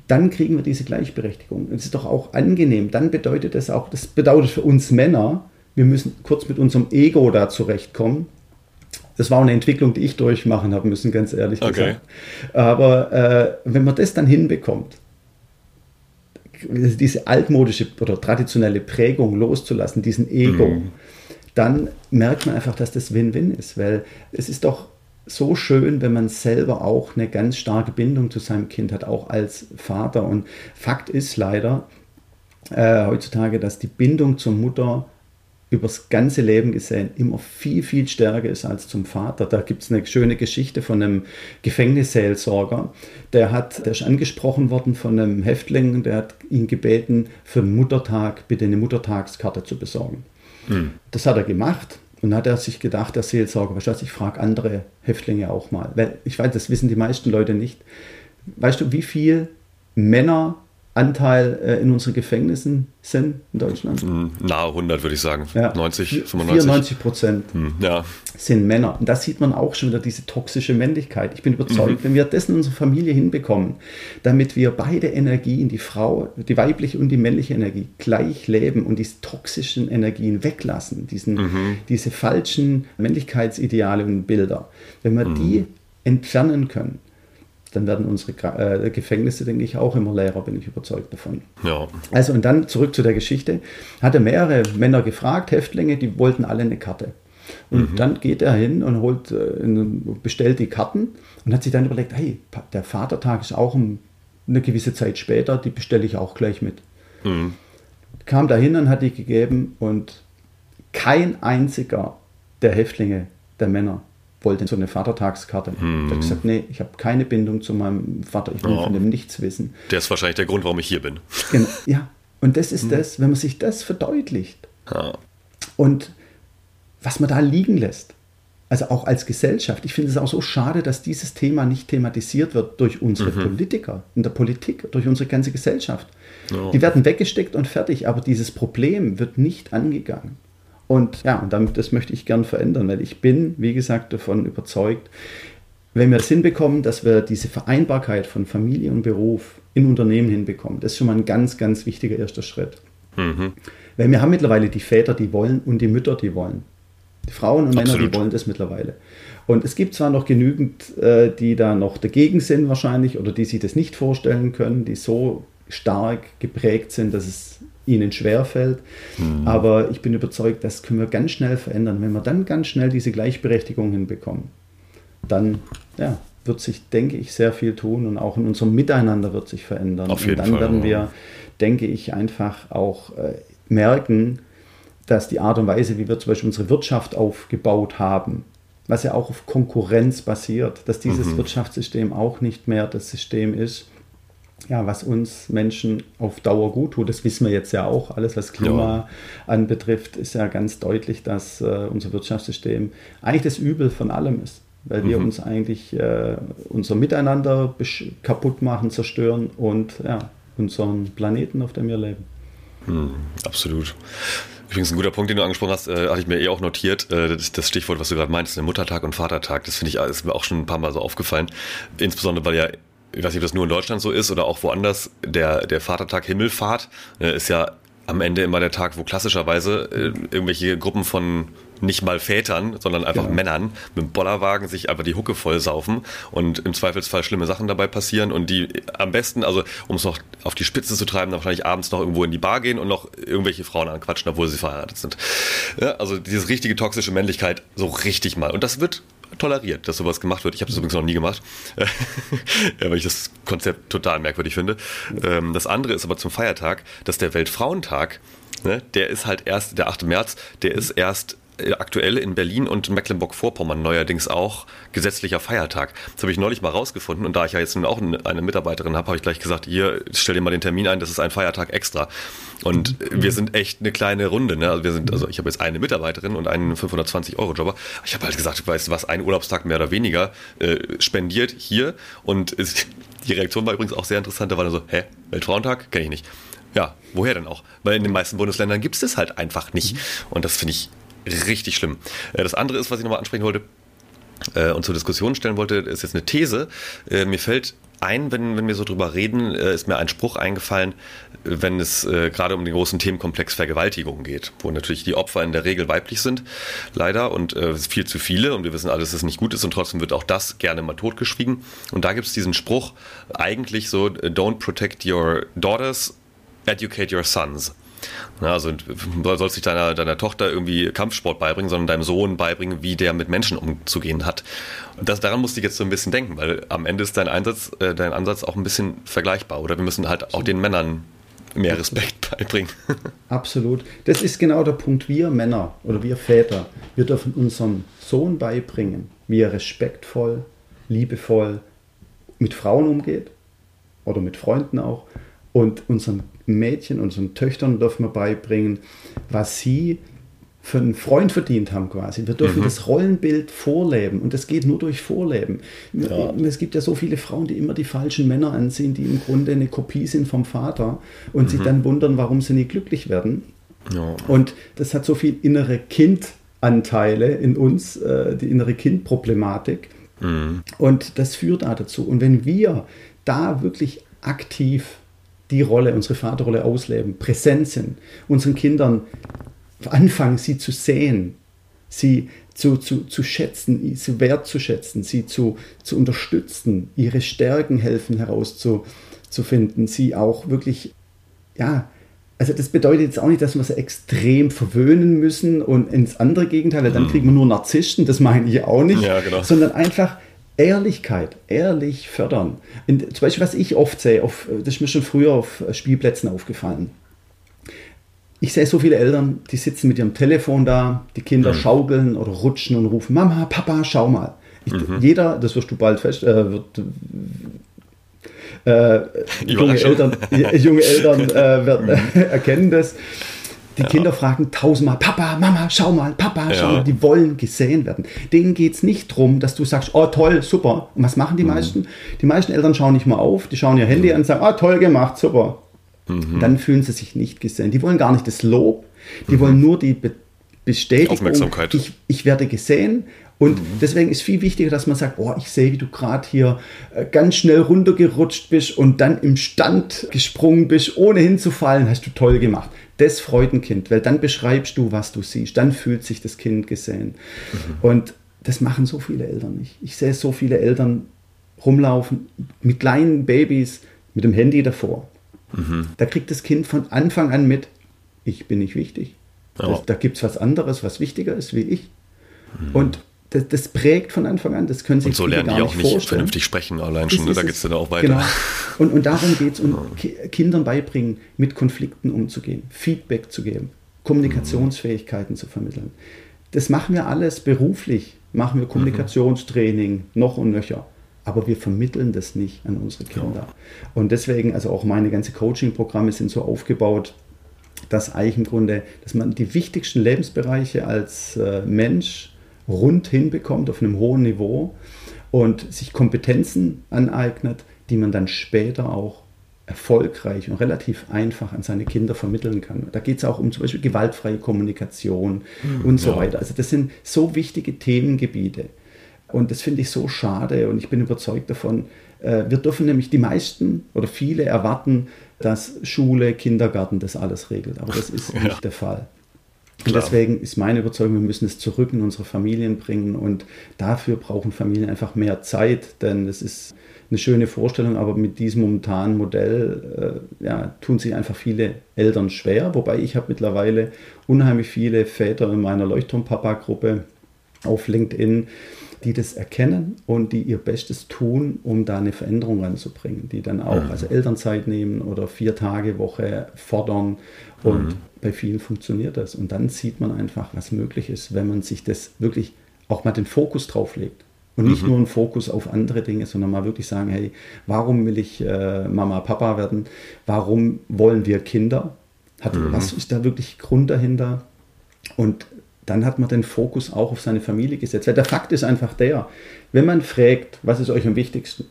dann kriegen wir diese Gleichberechtigung. Und es ist doch auch angenehm. Dann bedeutet das auch, das bedeutet für uns Männer, wir müssen kurz mit unserem Ego da zurechtkommen. Das war eine Entwicklung, die ich durchmachen habe müssen, ganz ehrlich okay. gesagt. Aber äh, wenn man das dann hinbekommt, diese altmodische oder traditionelle Prägung loszulassen, diesen Ego, mhm. dann merkt man einfach, dass das Win-Win ist, weil es ist doch so schön, wenn man selber auch eine ganz starke Bindung zu seinem Kind hat, auch als Vater. Und Fakt ist leider äh, heutzutage, dass die Bindung zur Mutter übers ganze Leben gesehen immer viel, viel stärker ist als zum Vater. Da gibt es eine schöne Geschichte von einem Gefängnisseelsorger. Der, hat, der ist angesprochen worden von einem Häftling, der hat ihn gebeten, für den Muttertag bitte eine Muttertagskarte zu besorgen. Hm. Das hat er gemacht und dann hat er sich gedacht, der Seelsorger, weißt du was, ich frage andere Häftlinge auch mal. Weil ich weiß, das wissen die meisten Leute nicht. Weißt du, wie viele Männer Anteil äh, in unseren Gefängnissen sind in Deutschland? Hm, nahe 100 würde ich sagen. Ja. 90, 95. 94 Prozent hm, ja. sind Männer. Und da sieht man auch schon wieder diese toxische Männlichkeit. Ich bin überzeugt, mhm. wenn wir das in unserer Familie hinbekommen, damit wir beide Energien, die Frau, die weibliche und die männliche Energie, gleich leben und diese toxischen Energien weglassen, diesen, mhm. diese falschen Männlichkeitsideale und Bilder, wenn wir mhm. die entfernen können, dann werden unsere äh, Gefängnisse, denke ich, auch immer leerer, bin ich überzeugt davon. Ja. Also und dann zurück zu der Geschichte. Hatte mehrere Männer gefragt, Häftlinge, die wollten alle eine Karte. Und mhm. dann geht er hin und holt, äh, bestellt die Karten und hat sich dann überlegt, hey, der Vatertag ist auch eine gewisse Zeit später, die bestelle ich auch gleich mit. Mhm. Kam da hin und hat die gegeben und kein einziger der Häftlinge, der Männer, wollte so eine Vatertagskarte. Hm. Ich habe gesagt, nee, ich habe keine Bindung zu meinem Vater, ich will oh. von dem nichts wissen. Der ist wahrscheinlich der Grund, warum ich hier bin. Genau, ja. Und das ist hm. das, wenn man sich das verdeutlicht. Ja. Und was man da liegen lässt, also auch als Gesellschaft. Ich finde es auch so schade, dass dieses Thema nicht thematisiert wird durch unsere mhm. Politiker, in der Politik, durch unsere ganze Gesellschaft. Oh. Die werden weggesteckt und fertig, aber dieses Problem wird nicht angegangen. Und ja, und damit, das möchte ich gern verändern, weil ich bin, wie gesagt, davon überzeugt, wenn wir es hinbekommen, dass wir diese Vereinbarkeit von Familie und Beruf in Unternehmen hinbekommen, das ist schon mal ein ganz, ganz wichtiger erster Schritt. Mhm. Weil wir haben mittlerweile die Väter, die wollen und die Mütter, die wollen. Die Frauen und Absolut. Männer, die wollen das mittlerweile. Und es gibt zwar noch genügend, äh, die da noch dagegen sind wahrscheinlich oder die sich das nicht vorstellen können, die so stark geprägt sind, dass es ihnen schwerfällt. Mhm. Aber ich bin überzeugt, das können wir ganz schnell verändern. Wenn wir dann ganz schnell diese Gleichberechtigung hinbekommen, dann ja, wird sich, denke ich, sehr viel tun und auch in unserem Miteinander wird sich verändern. Auf jeden und dann Fall, werden ja. wir, denke ich, einfach auch äh, merken, dass die Art und Weise, wie wir zum Beispiel unsere Wirtschaft aufgebaut haben, was ja auch auf Konkurrenz basiert, dass dieses Mhm. Wirtschaftssystem auch nicht mehr das System ist, ja, was uns Menschen auf Dauer gut tut. Das wissen wir jetzt ja auch. Alles, was Klima anbetrifft, ist ja ganz deutlich, dass äh, unser Wirtschaftssystem eigentlich das Übel von allem ist. Weil wir Mhm. uns eigentlich äh, unser Miteinander kaputt machen, zerstören und ja, unseren Planeten, auf dem wir leben. Absolut. Übrigens ein guter Punkt, den du angesprochen hast, äh, hatte ich mir eh auch notiert. Äh, das, das Stichwort, was du gerade meinst, der Muttertag und Vatertag, das finde ich, ist mir auch schon ein paar Mal so aufgefallen. Insbesondere, weil ja, ich weiß nicht, ob das nur in Deutschland so ist oder auch woanders, der, der Vatertag Himmelfahrt äh, ist ja am Ende immer der Tag, wo klassischerweise äh, irgendwelche Gruppen von nicht mal Vätern, sondern einfach Genau. Männern mit dem Bollerwagen sich einfach die Hucke voll saufen und im Zweifelsfall schlimme Sachen dabei passieren und die am besten, also um es noch auf die Spitze zu treiben, dann wahrscheinlich abends noch irgendwo in die Bar gehen und noch irgendwelche Frauen anquatschen, obwohl sie verheiratet sind. Ja, also diese richtige toxische Männlichkeit so richtig mal. Und das wird toleriert, dass sowas gemacht wird. Ich habe das übrigens noch nie gemacht, ja, weil ich das Konzept total merkwürdig finde. Ähm, Das andere ist aber zum Feiertag, dass der Weltfrauentag, ne, der ist halt erst, der 8. März, der ist erst äh, aktuell in Berlin und Mecklenburg-Vorpommern neuerdings auch gesetzlicher Feiertag. Das habe ich neulich mal rausgefunden und da ich ja jetzt nun auch eine Mitarbeiterin habe, habe ich gleich gesagt, hier, stell dir mal den Termin ein, das ist ein Feiertag extra. Und äh, wir sind echt eine kleine Runde. Ne? Also wir sind, also ich habe jetzt eine Mitarbeiterin und einen 520-Euro-Jobber. Ich habe halt gesagt, weißt du was, ein Urlaubstag mehr oder weniger äh, spendiert hier und ist, die Reaktion war übrigens auch sehr interessant. Da war dann so, hä, Weltfrauentag? Kenne ich nicht. Ja, woher denn auch? Weil in den meisten Bundesländern gibt es das halt einfach nicht. Und das finde ich richtig schlimm. Äh, Das andere ist, was ich nochmal ansprechen wollte äh, und zur Diskussion stellen wollte, ist jetzt eine These. Äh, Mir fällt ein, wenn, wenn wir so drüber reden, ist mir ein Spruch eingefallen, wenn es gerade um den großen Themenkomplex Vergewaltigung geht, wo natürlich die Opfer in der Regel weiblich sind, leider, und viel zu viele, und wir wissen alle, dass es nicht gut ist, und trotzdem wird auch das gerne mal totgeschwiegen. Und da gibt es diesen Spruch, eigentlich so, don't protect your daughters, educate your sons. Also du sollst nicht deiner, deiner Tochter irgendwie Kampfsport beibringen, sondern deinem Sohn beibringen, wie der mit Menschen umzugehen hat. Das, daran musste ich jetzt so ein bisschen denken, weil am Ende ist dein Einsatz, äh, dein Ansatz auch ein bisschen vergleichbar. Oder wir müssen halt auch den Männern mehr Respekt beibringen. Absolut. Das ist genau der Punkt. Wir Männer oder wir Väter, wir dürfen unserem Sohn beibringen, wie er respektvoll, liebevoll mit Frauen umgeht oder mit Freunden auch. Und unseren Mädchen, unseren Töchtern dürfen wir beibringen, was sie für einen Freund verdient haben quasi. Wir dürfen das Rollenbild vorleben und das geht nur durch Vorleben. Es gibt ja so viele Frauen, die immer die falschen Männer ansehen, die im Grunde eine Kopie sind vom Vater und sich dann wundern, warum sie nie glücklich werden. Ja. Und das hat so viel innere Kindanteile in uns, äh, die innere Kindproblematik. Und das führt da dazu. Und wenn wir da wirklich aktiv die Rolle, unsere Vaterrolle ausleben, präsent sind, unseren Kindern anfangen, sie zu sehen, sie zu, zu, zu schätzen, sie wertzuschätzen, sie zu, zu unterstützen, ihre Stärken helfen herauszufinden, sie auch wirklich, ja, also das bedeutet jetzt auch nicht, dass wir sie extrem verwöhnen müssen und ins andere Gegenteil, weil dann kriegen wir nur Narzissten, das meine ich auch nicht, Ja, genau. sondern einfach Ehrlichkeit, ehrlich fördern. Und zum Beispiel, was ich oft sehe, auf, das ist mir schon früher auf Spielplätzen aufgefallen. Ich sehe so viele Eltern, die sitzen mit ihrem Telefon da, die Kinder Mhm. schaukeln oder rutschen und rufen, Mama, Papa, schau mal. Ich, Mhm. Jeder, das wirst du bald fest, äh, wird, äh, junge. Eltern, junge Eltern äh, werden, Mhm. erkennen das. Die Kinder fragen tausendmal, Papa, Mama, schau mal, Papa, schau Ja. mal. Die wollen gesehen werden. Denen geht es nicht darum, dass du sagst, oh toll, super. Und was machen die Mhm. meisten? Die meisten Eltern schauen nicht mal auf, die schauen ihr Handy an und sagen, oh toll gemacht, super. Mhm. Dann fühlen sie sich nicht gesehen. Die wollen gar nicht das Lob, die wollen nur die Be Bestätigung. Aufmerksamkeit. Ich, ich werde gesehen. Und deswegen ist viel wichtiger, dass man sagt, oh, ich sehe, wie du gerade hier äh, ganz schnell runtergerutscht bist und dann im Stand gesprungen bist, ohne hinzufallen, hast du toll gemacht. Das freut ein Kind, weil dann beschreibst du, was du siehst. Dann fühlt sich das Kind gesehen. Und das machen so viele Eltern nicht. Ich sehe so viele Eltern rumlaufen mit kleinen Babys mit dem Handy davor. Da kriegt das Kind von Anfang an mit, ich bin nicht wichtig. Ja. Das, da gibt es was anderes, was wichtiger ist wie ich. Und das, das, prägt von Anfang an, das können Sie sich Und so lernen die auch nicht vorstellen. vernünftig sprechen allein schon, ne? da geht es dann auch weiter. Genau. Und, und darum geht es, um ja. Kindern beibringen, mit Konflikten umzugehen, Feedback zu geben, Kommunikationsfähigkeiten mhm. zu vermitteln. Das machen wir alles beruflich, machen wir Kommunikationstraining mhm. noch und nöcher. Aber wir vermitteln das nicht an unsere Kinder. Ja. Und deswegen, also auch meine ganzen Coaching-Programme sind so aufgebaut, dass eigentlich im Grunde, dass man die wichtigsten Lebensbereiche als äh, Mensch rund hinbekommt auf einem hohen Niveau und sich Kompetenzen aneignet, die man dann später auch erfolgreich und relativ einfach an seine Kinder vermitteln kann. Da geht es auch um zum Beispiel gewaltfreie Kommunikation mhm, und so ja. weiter. Also das sind so wichtige Themengebiete. Und das finde ich so schade und ich bin überzeugt davon. Äh, wir dürfen nämlich die meisten oder viele erwarten, dass Schule, Kindergarten das alles regelt. Aber das ist ja. nicht der Fall. Und deswegen ist meine Überzeugung, wir müssen es zurück in unsere Familien bringen. Und dafür brauchen Familien einfach mehr Zeit, denn es ist eine schöne Vorstellung, aber mit diesem momentanen Modell äh, ja, tun sich einfach viele Eltern schwer, wobei ich habe mittlerweile unheimlich viele Väter in meiner Leuchtturmpapa-Gruppe auf LinkedIn, die das erkennen und die ihr Bestes tun, um da eine Veränderung ranzubringen, die dann auch mhm. also Elternzeit nehmen oder vier Tage Woche fordern und mhm. bei vielen funktioniert das und dann sieht man einfach, was möglich ist, wenn man sich das wirklich auch mal den Fokus drauf legt. Und nicht mhm. nur einen Fokus auf andere Dinge, sondern mal wirklich sagen, hey, warum will ich äh, Mama, Papa werden? Warum wollen wir Kinder? Hat, mhm. Was ist da wirklich Grund dahinter? Und dann hat man den Fokus auch auf seine Familie gesetzt. Weil der Fakt ist einfach der, wenn man fragt, was ist euch am wichtigsten?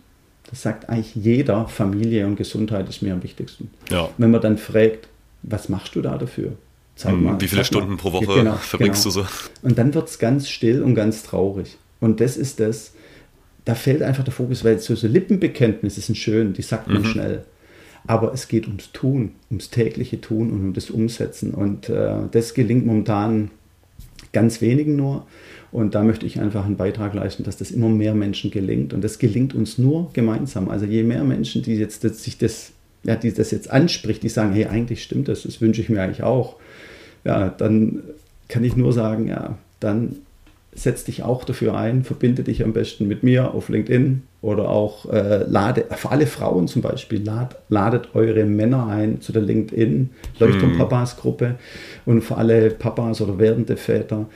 Das sagt eigentlich jeder, Familie und Gesundheit ist mir am wichtigsten. Ja. Wenn man dann fragt, was machst du da dafür? Zeig hm, mal, Wie viele Stunden mal. pro Woche genau, verbringst genau. du so? Und dann wird es ganz still und ganz traurig. Und das ist das, da fällt einfach der Fokus, weil so, so Lippenbekenntnisse sind schön, die sagt man mhm. schnell. Aber es geht ums Tun, ums tägliche Tun und um das Umsetzen. Und äh, das gelingt momentan ganz wenigen nur. Und da möchte ich einfach einen Beitrag leisten, dass das immer mehr Menschen gelingt. Und das gelingt uns nur gemeinsam. Also je mehr Menschen, die jetzt das, sich das, ja, die das jetzt anspricht, die sagen, hey, eigentlich stimmt das, das wünsche ich mir eigentlich auch. Ja, dann kann ich nur sagen, ja, dann setz dich auch dafür ein, verbinde dich am besten mit mir auf LinkedIn oder auch äh, lade, für alle Frauen zum Beispiel, lad, ladet eure Männer ein zu der LinkedIn Leuchtturm-Papas Gruppe und für alle Papas oder werdende Väter.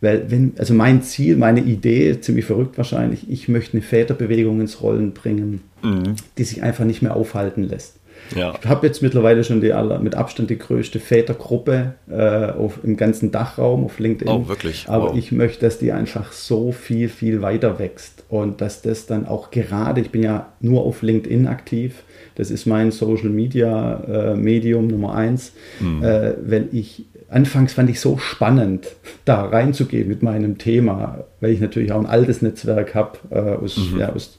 Weil, wenn, also mein Ziel, meine Idee, ziemlich verrückt wahrscheinlich, ich möchte eine Väterbewegung ins Rollen bringen, mhm. die sich einfach nicht mehr aufhalten lässt. Ja. Ich habe jetzt mittlerweile schon die aller, mit Abstand die größte Vätergruppe äh, auf, im ganzen Dachraum auf LinkedIn. Oh, wirklich? Aber wow. ich möchte, dass die einfach so viel, viel weiter wächst und dass das dann auch gerade, ich bin ja nur auf LinkedIn aktiv, das ist mein Social Media äh, Medium Nummer eins. Mhm. Äh, wenn ich anfangs fand ich so spannend, da reinzugehen mit meinem Thema, weil ich natürlich auch ein altes Netzwerk habe äh, aus, mhm. ja, aus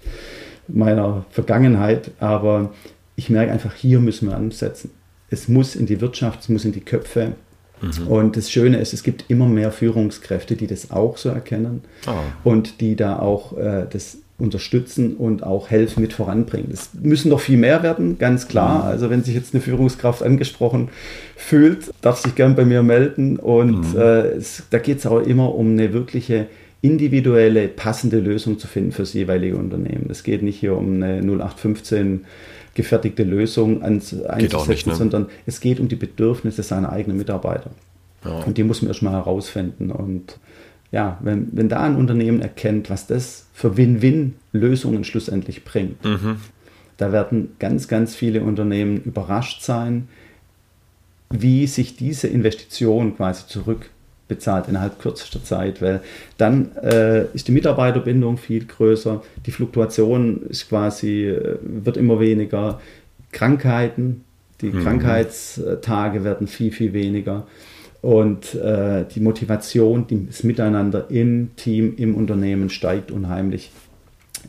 meiner Vergangenheit. Aber ich merke einfach, hier müssen wir ansetzen. Es muss in die Wirtschaft, es muss in die Köpfe. Mhm. Und das Schöne ist, es gibt immer mehr Führungskräfte, die das auch so erkennen oh. und die da auch äh, das unterstützen und auch helfen mit voranbringen. Es müssen noch viel mehr werden, ganz klar. Mhm. Also wenn sich jetzt eine Führungskraft angesprochen fühlt, darf sich gern bei mir melden. Und mhm. äh, es, da geht es auch immer um eine wirkliche individuelle, passende Lösung zu finden für das jeweilige Unternehmen. Es geht nicht hier um eine 0815 gefertigte Lösung einzusetzen, nicht, ne? sondern es geht um die Bedürfnisse seiner eigenen Mitarbeiter. Ja. Und die muss man erstmal herausfinden. Und ja, wenn, wenn da ein Unternehmen erkennt, was das für Win-Win-Lösungen schlussendlich bringt, mhm. da werden ganz, ganz viele Unternehmen überrascht sein, wie sich diese Investition quasi zurück bezahlt innerhalb kürzester Zeit, weil dann äh, ist die Mitarbeiterbindung viel größer, die Fluktuation ist quasi, äh, wird immer weniger, Krankheiten, die mhm. Krankheitstage werden viel, viel weniger und äh, die Motivation, das Miteinander im Team, im Unternehmen steigt unheimlich.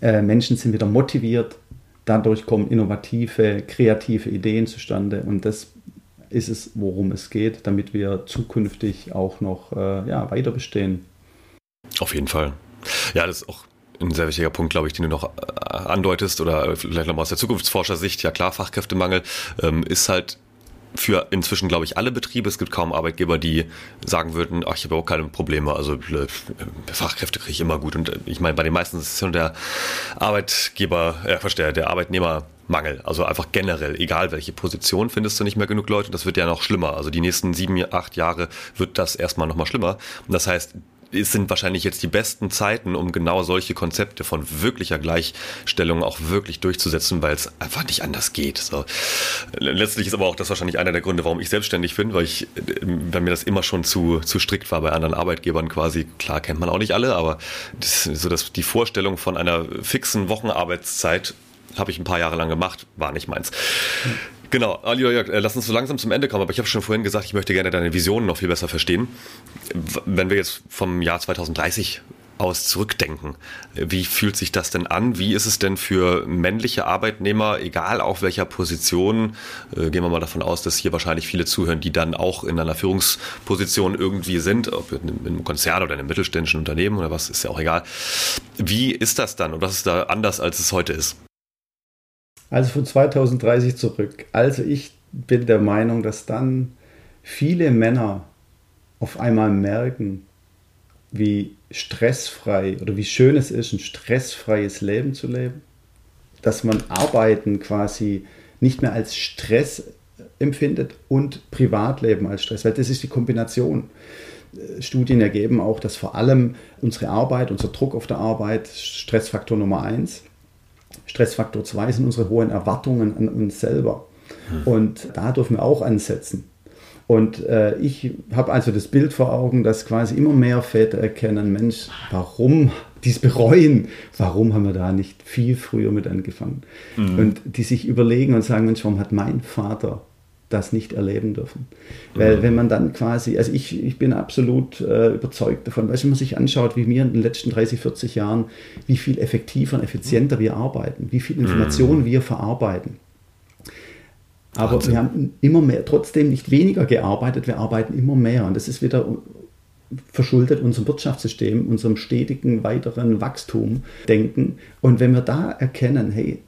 Äh, Menschen sind wieder motiviert, dadurch kommen innovative, kreative Ideen zustande und das ist es, worum es geht, damit wir zukünftig auch noch äh, ja, weiter bestehen. Auf jeden Fall. Ja, das ist auch ein sehr wichtiger Punkt, glaube ich, den du noch äh, andeutest oder vielleicht nochmal aus der Zukunftsforschersicht. Ja klar, Fachkräftemangel ähm, ist halt für inzwischen, glaube ich, alle Betriebe. Es gibt kaum Arbeitgeber, die sagen würden, ach, ich habe auch keine Probleme. Also äh, Fachkräfte kriege ich immer gut. Und äh, ich meine, bei den meisten ist es der Arbeitgeber, äh, verstehe, der Arbeitnehmer Mangel. Also einfach generell, egal welche Position, findest du nicht mehr genug Leute. Das wird ja noch schlimmer. Also die nächsten sieben, acht Jahre wird das erstmal nochmal schlimmer. Und das heißt, es sind wahrscheinlich jetzt die besten Zeiten, um genau solche Konzepte von wirklicher Gleichstellung auch wirklich durchzusetzen, weil es einfach nicht anders geht. So. Letztlich ist aber auch das wahrscheinlich einer der Gründe, warum ich selbstständig bin, weil ich, weil mir das immer schon zu, zu strikt war bei anderen Arbeitgebern quasi. Klar kennt man auch nicht alle, aber das, so dass die Vorstellung von einer fixen Wochenarbeitszeit habe ich ein paar Jahre lang gemacht, war nicht meins. Genau, Ali, äh, lass uns so langsam zum Ende kommen, aber ich habe schon vorhin gesagt, ich möchte gerne deine Visionen noch viel besser verstehen. Wenn wir jetzt vom Jahr 2030 aus zurückdenken, wie fühlt sich das denn an? Wie ist es denn für männliche Arbeitnehmer, egal auf welcher Position, äh, gehen wir mal davon aus, dass hier wahrscheinlich viele zuhören, die dann auch in einer Führungsposition irgendwie sind, ob in einem Konzern oder in einem mittelständischen Unternehmen oder was, ist ja auch egal. Wie ist das dann und was ist da anders, als es heute ist? Also von 2030 zurück. Also ich bin der Meinung, dass dann viele Männer auf einmal merken, wie stressfrei oder wie schön es ist, ein stressfreies Leben zu leben. Dass man Arbeiten quasi nicht mehr als Stress empfindet und Privatleben als Stress, weil das ist die Kombination. Studien ergeben auch, dass vor allem unsere Arbeit, unser Druck auf der Arbeit Stressfaktor Nummer eins Stressfaktor 2 sind unsere hohen Erwartungen an uns selber. Hm. Und da dürfen wir auch ansetzen. Und äh, ich habe also das Bild vor Augen, dass quasi immer mehr Väter erkennen, Mensch, warum dies bereuen, warum haben wir da nicht viel früher mit angefangen? Mhm. Und die sich überlegen und sagen, Mensch, warum hat mein Vater das nicht erleben dürfen. Weil mhm. wenn man dann quasi, also ich, ich bin absolut äh, überzeugt davon, weil wenn man sich anschaut, wie wir in den letzten 30, 40 Jahren, wie viel effektiver und effizienter wir arbeiten, wie viel Informationen mhm. wir verarbeiten. Aber Wahnsinn. wir haben immer mehr, trotzdem nicht weniger gearbeitet, wir arbeiten immer mehr. Und das ist wieder verschuldet unserem Wirtschaftssystem, unserem stetigen weiteren Wachstum denken. Und wenn wir da erkennen, hey,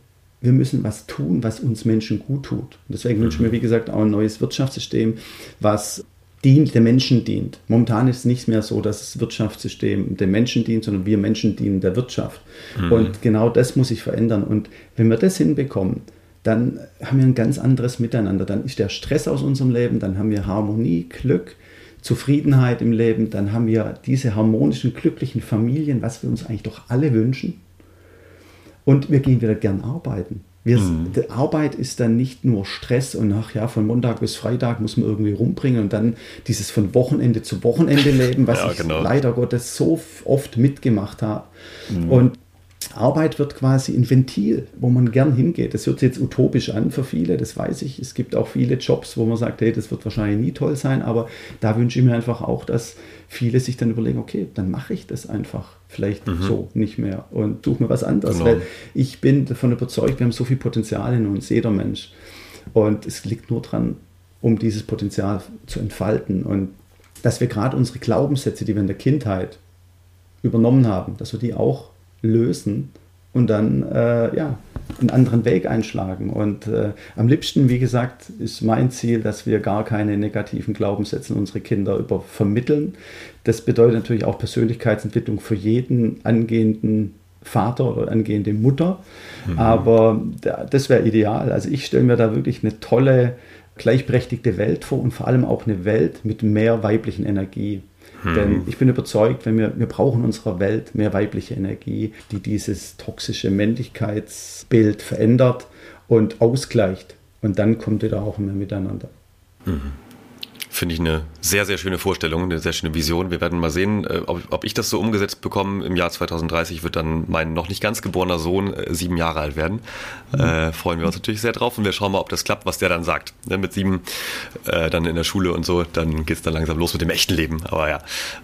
wir müssen was tun, was uns Menschen gut tut. Und deswegen mhm. wünsche ich mir, wie gesagt, auch ein neues Wirtschaftssystem, was dient, der Menschen dient. Momentan ist es nicht mehr so, dass das Wirtschaftssystem dem Menschen dient, sondern wir Menschen dienen der Wirtschaft. Mhm. Und genau das muss sich verändern. Und wenn wir das hinbekommen, dann haben wir ein ganz anderes Miteinander. Dann ist der Stress aus unserem Leben, dann haben wir Harmonie, Glück, Zufriedenheit im Leben, dann haben wir diese harmonischen, glücklichen Familien, was wir uns eigentlich doch alle wünschen. Und wir gehen wieder gern arbeiten. Wir, mhm. Die Arbeit ist dann nicht nur Stress und ach ja, von Montag bis Freitag muss man irgendwie rumbringen und dann dieses von Wochenende zu Wochenende leben, was ja, genau. ich leider Gottes so oft mitgemacht habe. Mhm. Und Arbeit wird quasi ein Ventil, wo man gern hingeht. Das hört sich jetzt utopisch an für viele, das weiß ich. Es gibt auch viele Jobs, wo man sagt, hey, das wird wahrscheinlich nie toll sein, aber da wünsche ich mir einfach auch, dass viele sich dann überlegen, okay, dann mache ich das einfach vielleicht mhm. so nicht mehr und suche mir was anderes, genau. weil ich bin davon überzeugt, wir haben so viel Potenzial in uns, jeder Mensch. Und es liegt nur daran, um dieses Potenzial zu entfalten und dass wir gerade unsere Glaubenssätze, die wir in der Kindheit übernommen haben, dass wir die auch lösen und dann äh, ja, einen anderen Weg einschlagen. Und äh, am liebsten, wie gesagt, ist mein Ziel, dass wir gar keine negativen Glaubenssätze in unsere Kinder über vermitteln. Das bedeutet natürlich auch Persönlichkeitsentwicklung für jeden angehenden Vater oder angehende Mutter. Mhm. Aber das wäre ideal. Also ich stelle mir da wirklich eine tolle, gleichberechtigte Welt vor und vor allem auch eine Welt mit mehr weiblichen Energie. Hm. Denn ich bin überzeugt, wenn wir, wir brauchen unserer Welt mehr weibliche Energie, die dieses toxische Männlichkeitsbild verändert und ausgleicht. Und dann kommt ihr da auch mehr miteinander. Mhm. Finde ich eine sehr, sehr schöne Vorstellung, eine sehr schöne Vision. Wir werden mal sehen, äh, ob, ob ich das so umgesetzt bekomme. Im Jahr 2030 wird dann mein noch nicht ganz geborener Sohn äh, sieben Jahre alt werden. Mhm. Äh, freuen wir uns natürlich sehr drauf und wir schauen mal, ob das klappt, was der dann sagt. Ja, mit sieben äh, dann in der Schule und so, dann geht es dann langsam los mit dem echten Leben. Aber ja,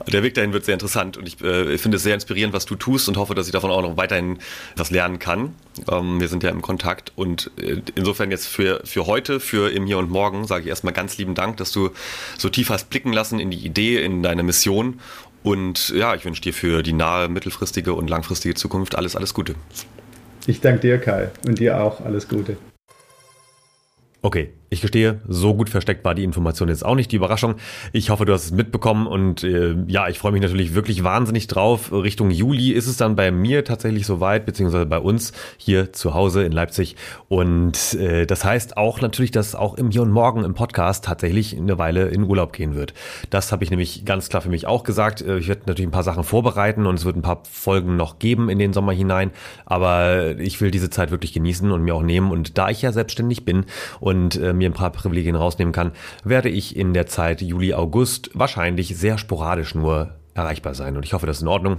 der Weg dahin wird sehr interessant und ich äh, finde es sehr inspirierend, was du tust und hoffe, dass ich davon auch noch weiterhin was lernen kann. Ähm, wir sind ja im Kontakt und insofern jetzt für, für heute, für im Hier und Morgen, sage ich erstmal ganz lieben Dank, dass du so tief hast blicken lassen in die Idee, in deine Mission. Und ja, ich wünsche dir für die nahe, mittelfristige und langfristige Zukunft alles, alles Gute. Ich danke dir, Kai, und dir auch alles Gute. Okay, Ich gestehe, so gut versteckt war die Information jetzt auch nicht, die Überraschung. Ich hoffe, du hast es mitbekommen und äh, ja, ich freue mich natürlich wirklich wahnsinnig drauf. Richtung Juli ist es dann bei mir tatsächlich soweit, beziehungsweise bei uns hier zu Hause in Leipzig. Und äh, das heißt auch natürlich, dass auch im Hier und Morgen im Podcast tatsächlich eine Weile in Urlaub gehen wird. Das habe ich nämlich ganz klar für mich auch gesagt. Äh, ich werde natürlich ein paar Sachen vorbereiten und es wird ein paar Folgen noch geben in den Sommer hinein. Aber ich will diese Zeit wirklich genießen und mir auch nehmen. Und da ich ja selbstständig bin und äh, mir ein paar Privilegien rausnehmen kann, werde ich in der Zeit Juli, August wahrscheinlich sehr sporadisch nur erreichbar sein. Und ich hoffe, das ist in Ordnung.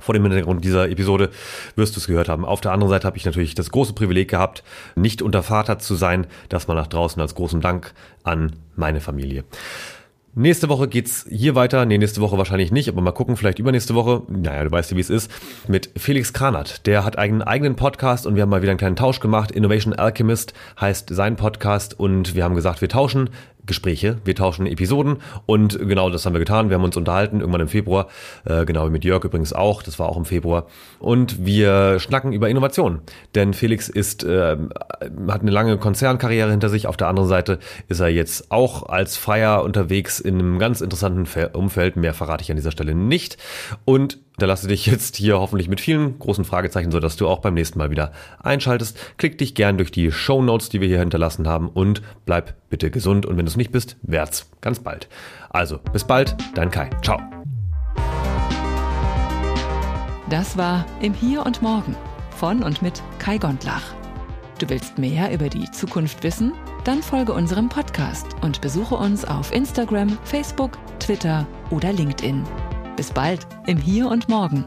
Vor dem Hintergrund dieser Episode wirst du es gehört haben. Auf der anderen Seite habe ich natürlich das große Privileg gehabt, nicht unter Vater zu sein. Das mal nach draußen als großen Dank an meine Familie. Nächste Woche geht's hier weiter. Nee, nächste Woche wahrscheinlich nicht, aber mal gucken, vielleicht übernächste Woche. Naja, du weißt ja, wie es ist. Mit Felix Kranert. Der hat einen eigenen Podcast und wir haben mal wieder einen kleinen Tausch gemacht. Innovation Alchemist heißt sein Podcast und wir haben gesagt, wir tauschen. Gespräche, wir tauschen Episoden und genau das haben wir getan. Wir haben uns unterhalten, irgendwann im Februar, äh, genau wie mit Jörg übrigens auch, das war auch im Februar. Und wir schnacken über Innovation. Denn Felix ist, äh, hat eine lange Konzernkarriere hinter sich. Auf der anderen Seite ist er jetzt auch als Freier unterwegs in einem ganz interessanten Umfeld. Mehr verrate ich an dieser Stelle nicht. Und da lasse dich jetzt hier hoffentlich mit vielen großen Fragezeichen, so dass du auch beim nächsten Mal wieder einschaltest. Klick dich gern durch die Show Notes, die wir hier hinterlassen haben und bleib bitte gesund und wenn du es nicht bist, werd's ganz bald. Also, bis bald, dein Kai. Ciao. Das war Im Hier und Morgen von und mit Kai Gondlach. Du willst mehr über die Zukunft wissen? Dann folge unserem Podcast und besuche uns auf Instagram, Facebook, Twitter oder LinkedIn. Bis bald im Hier und Morgen.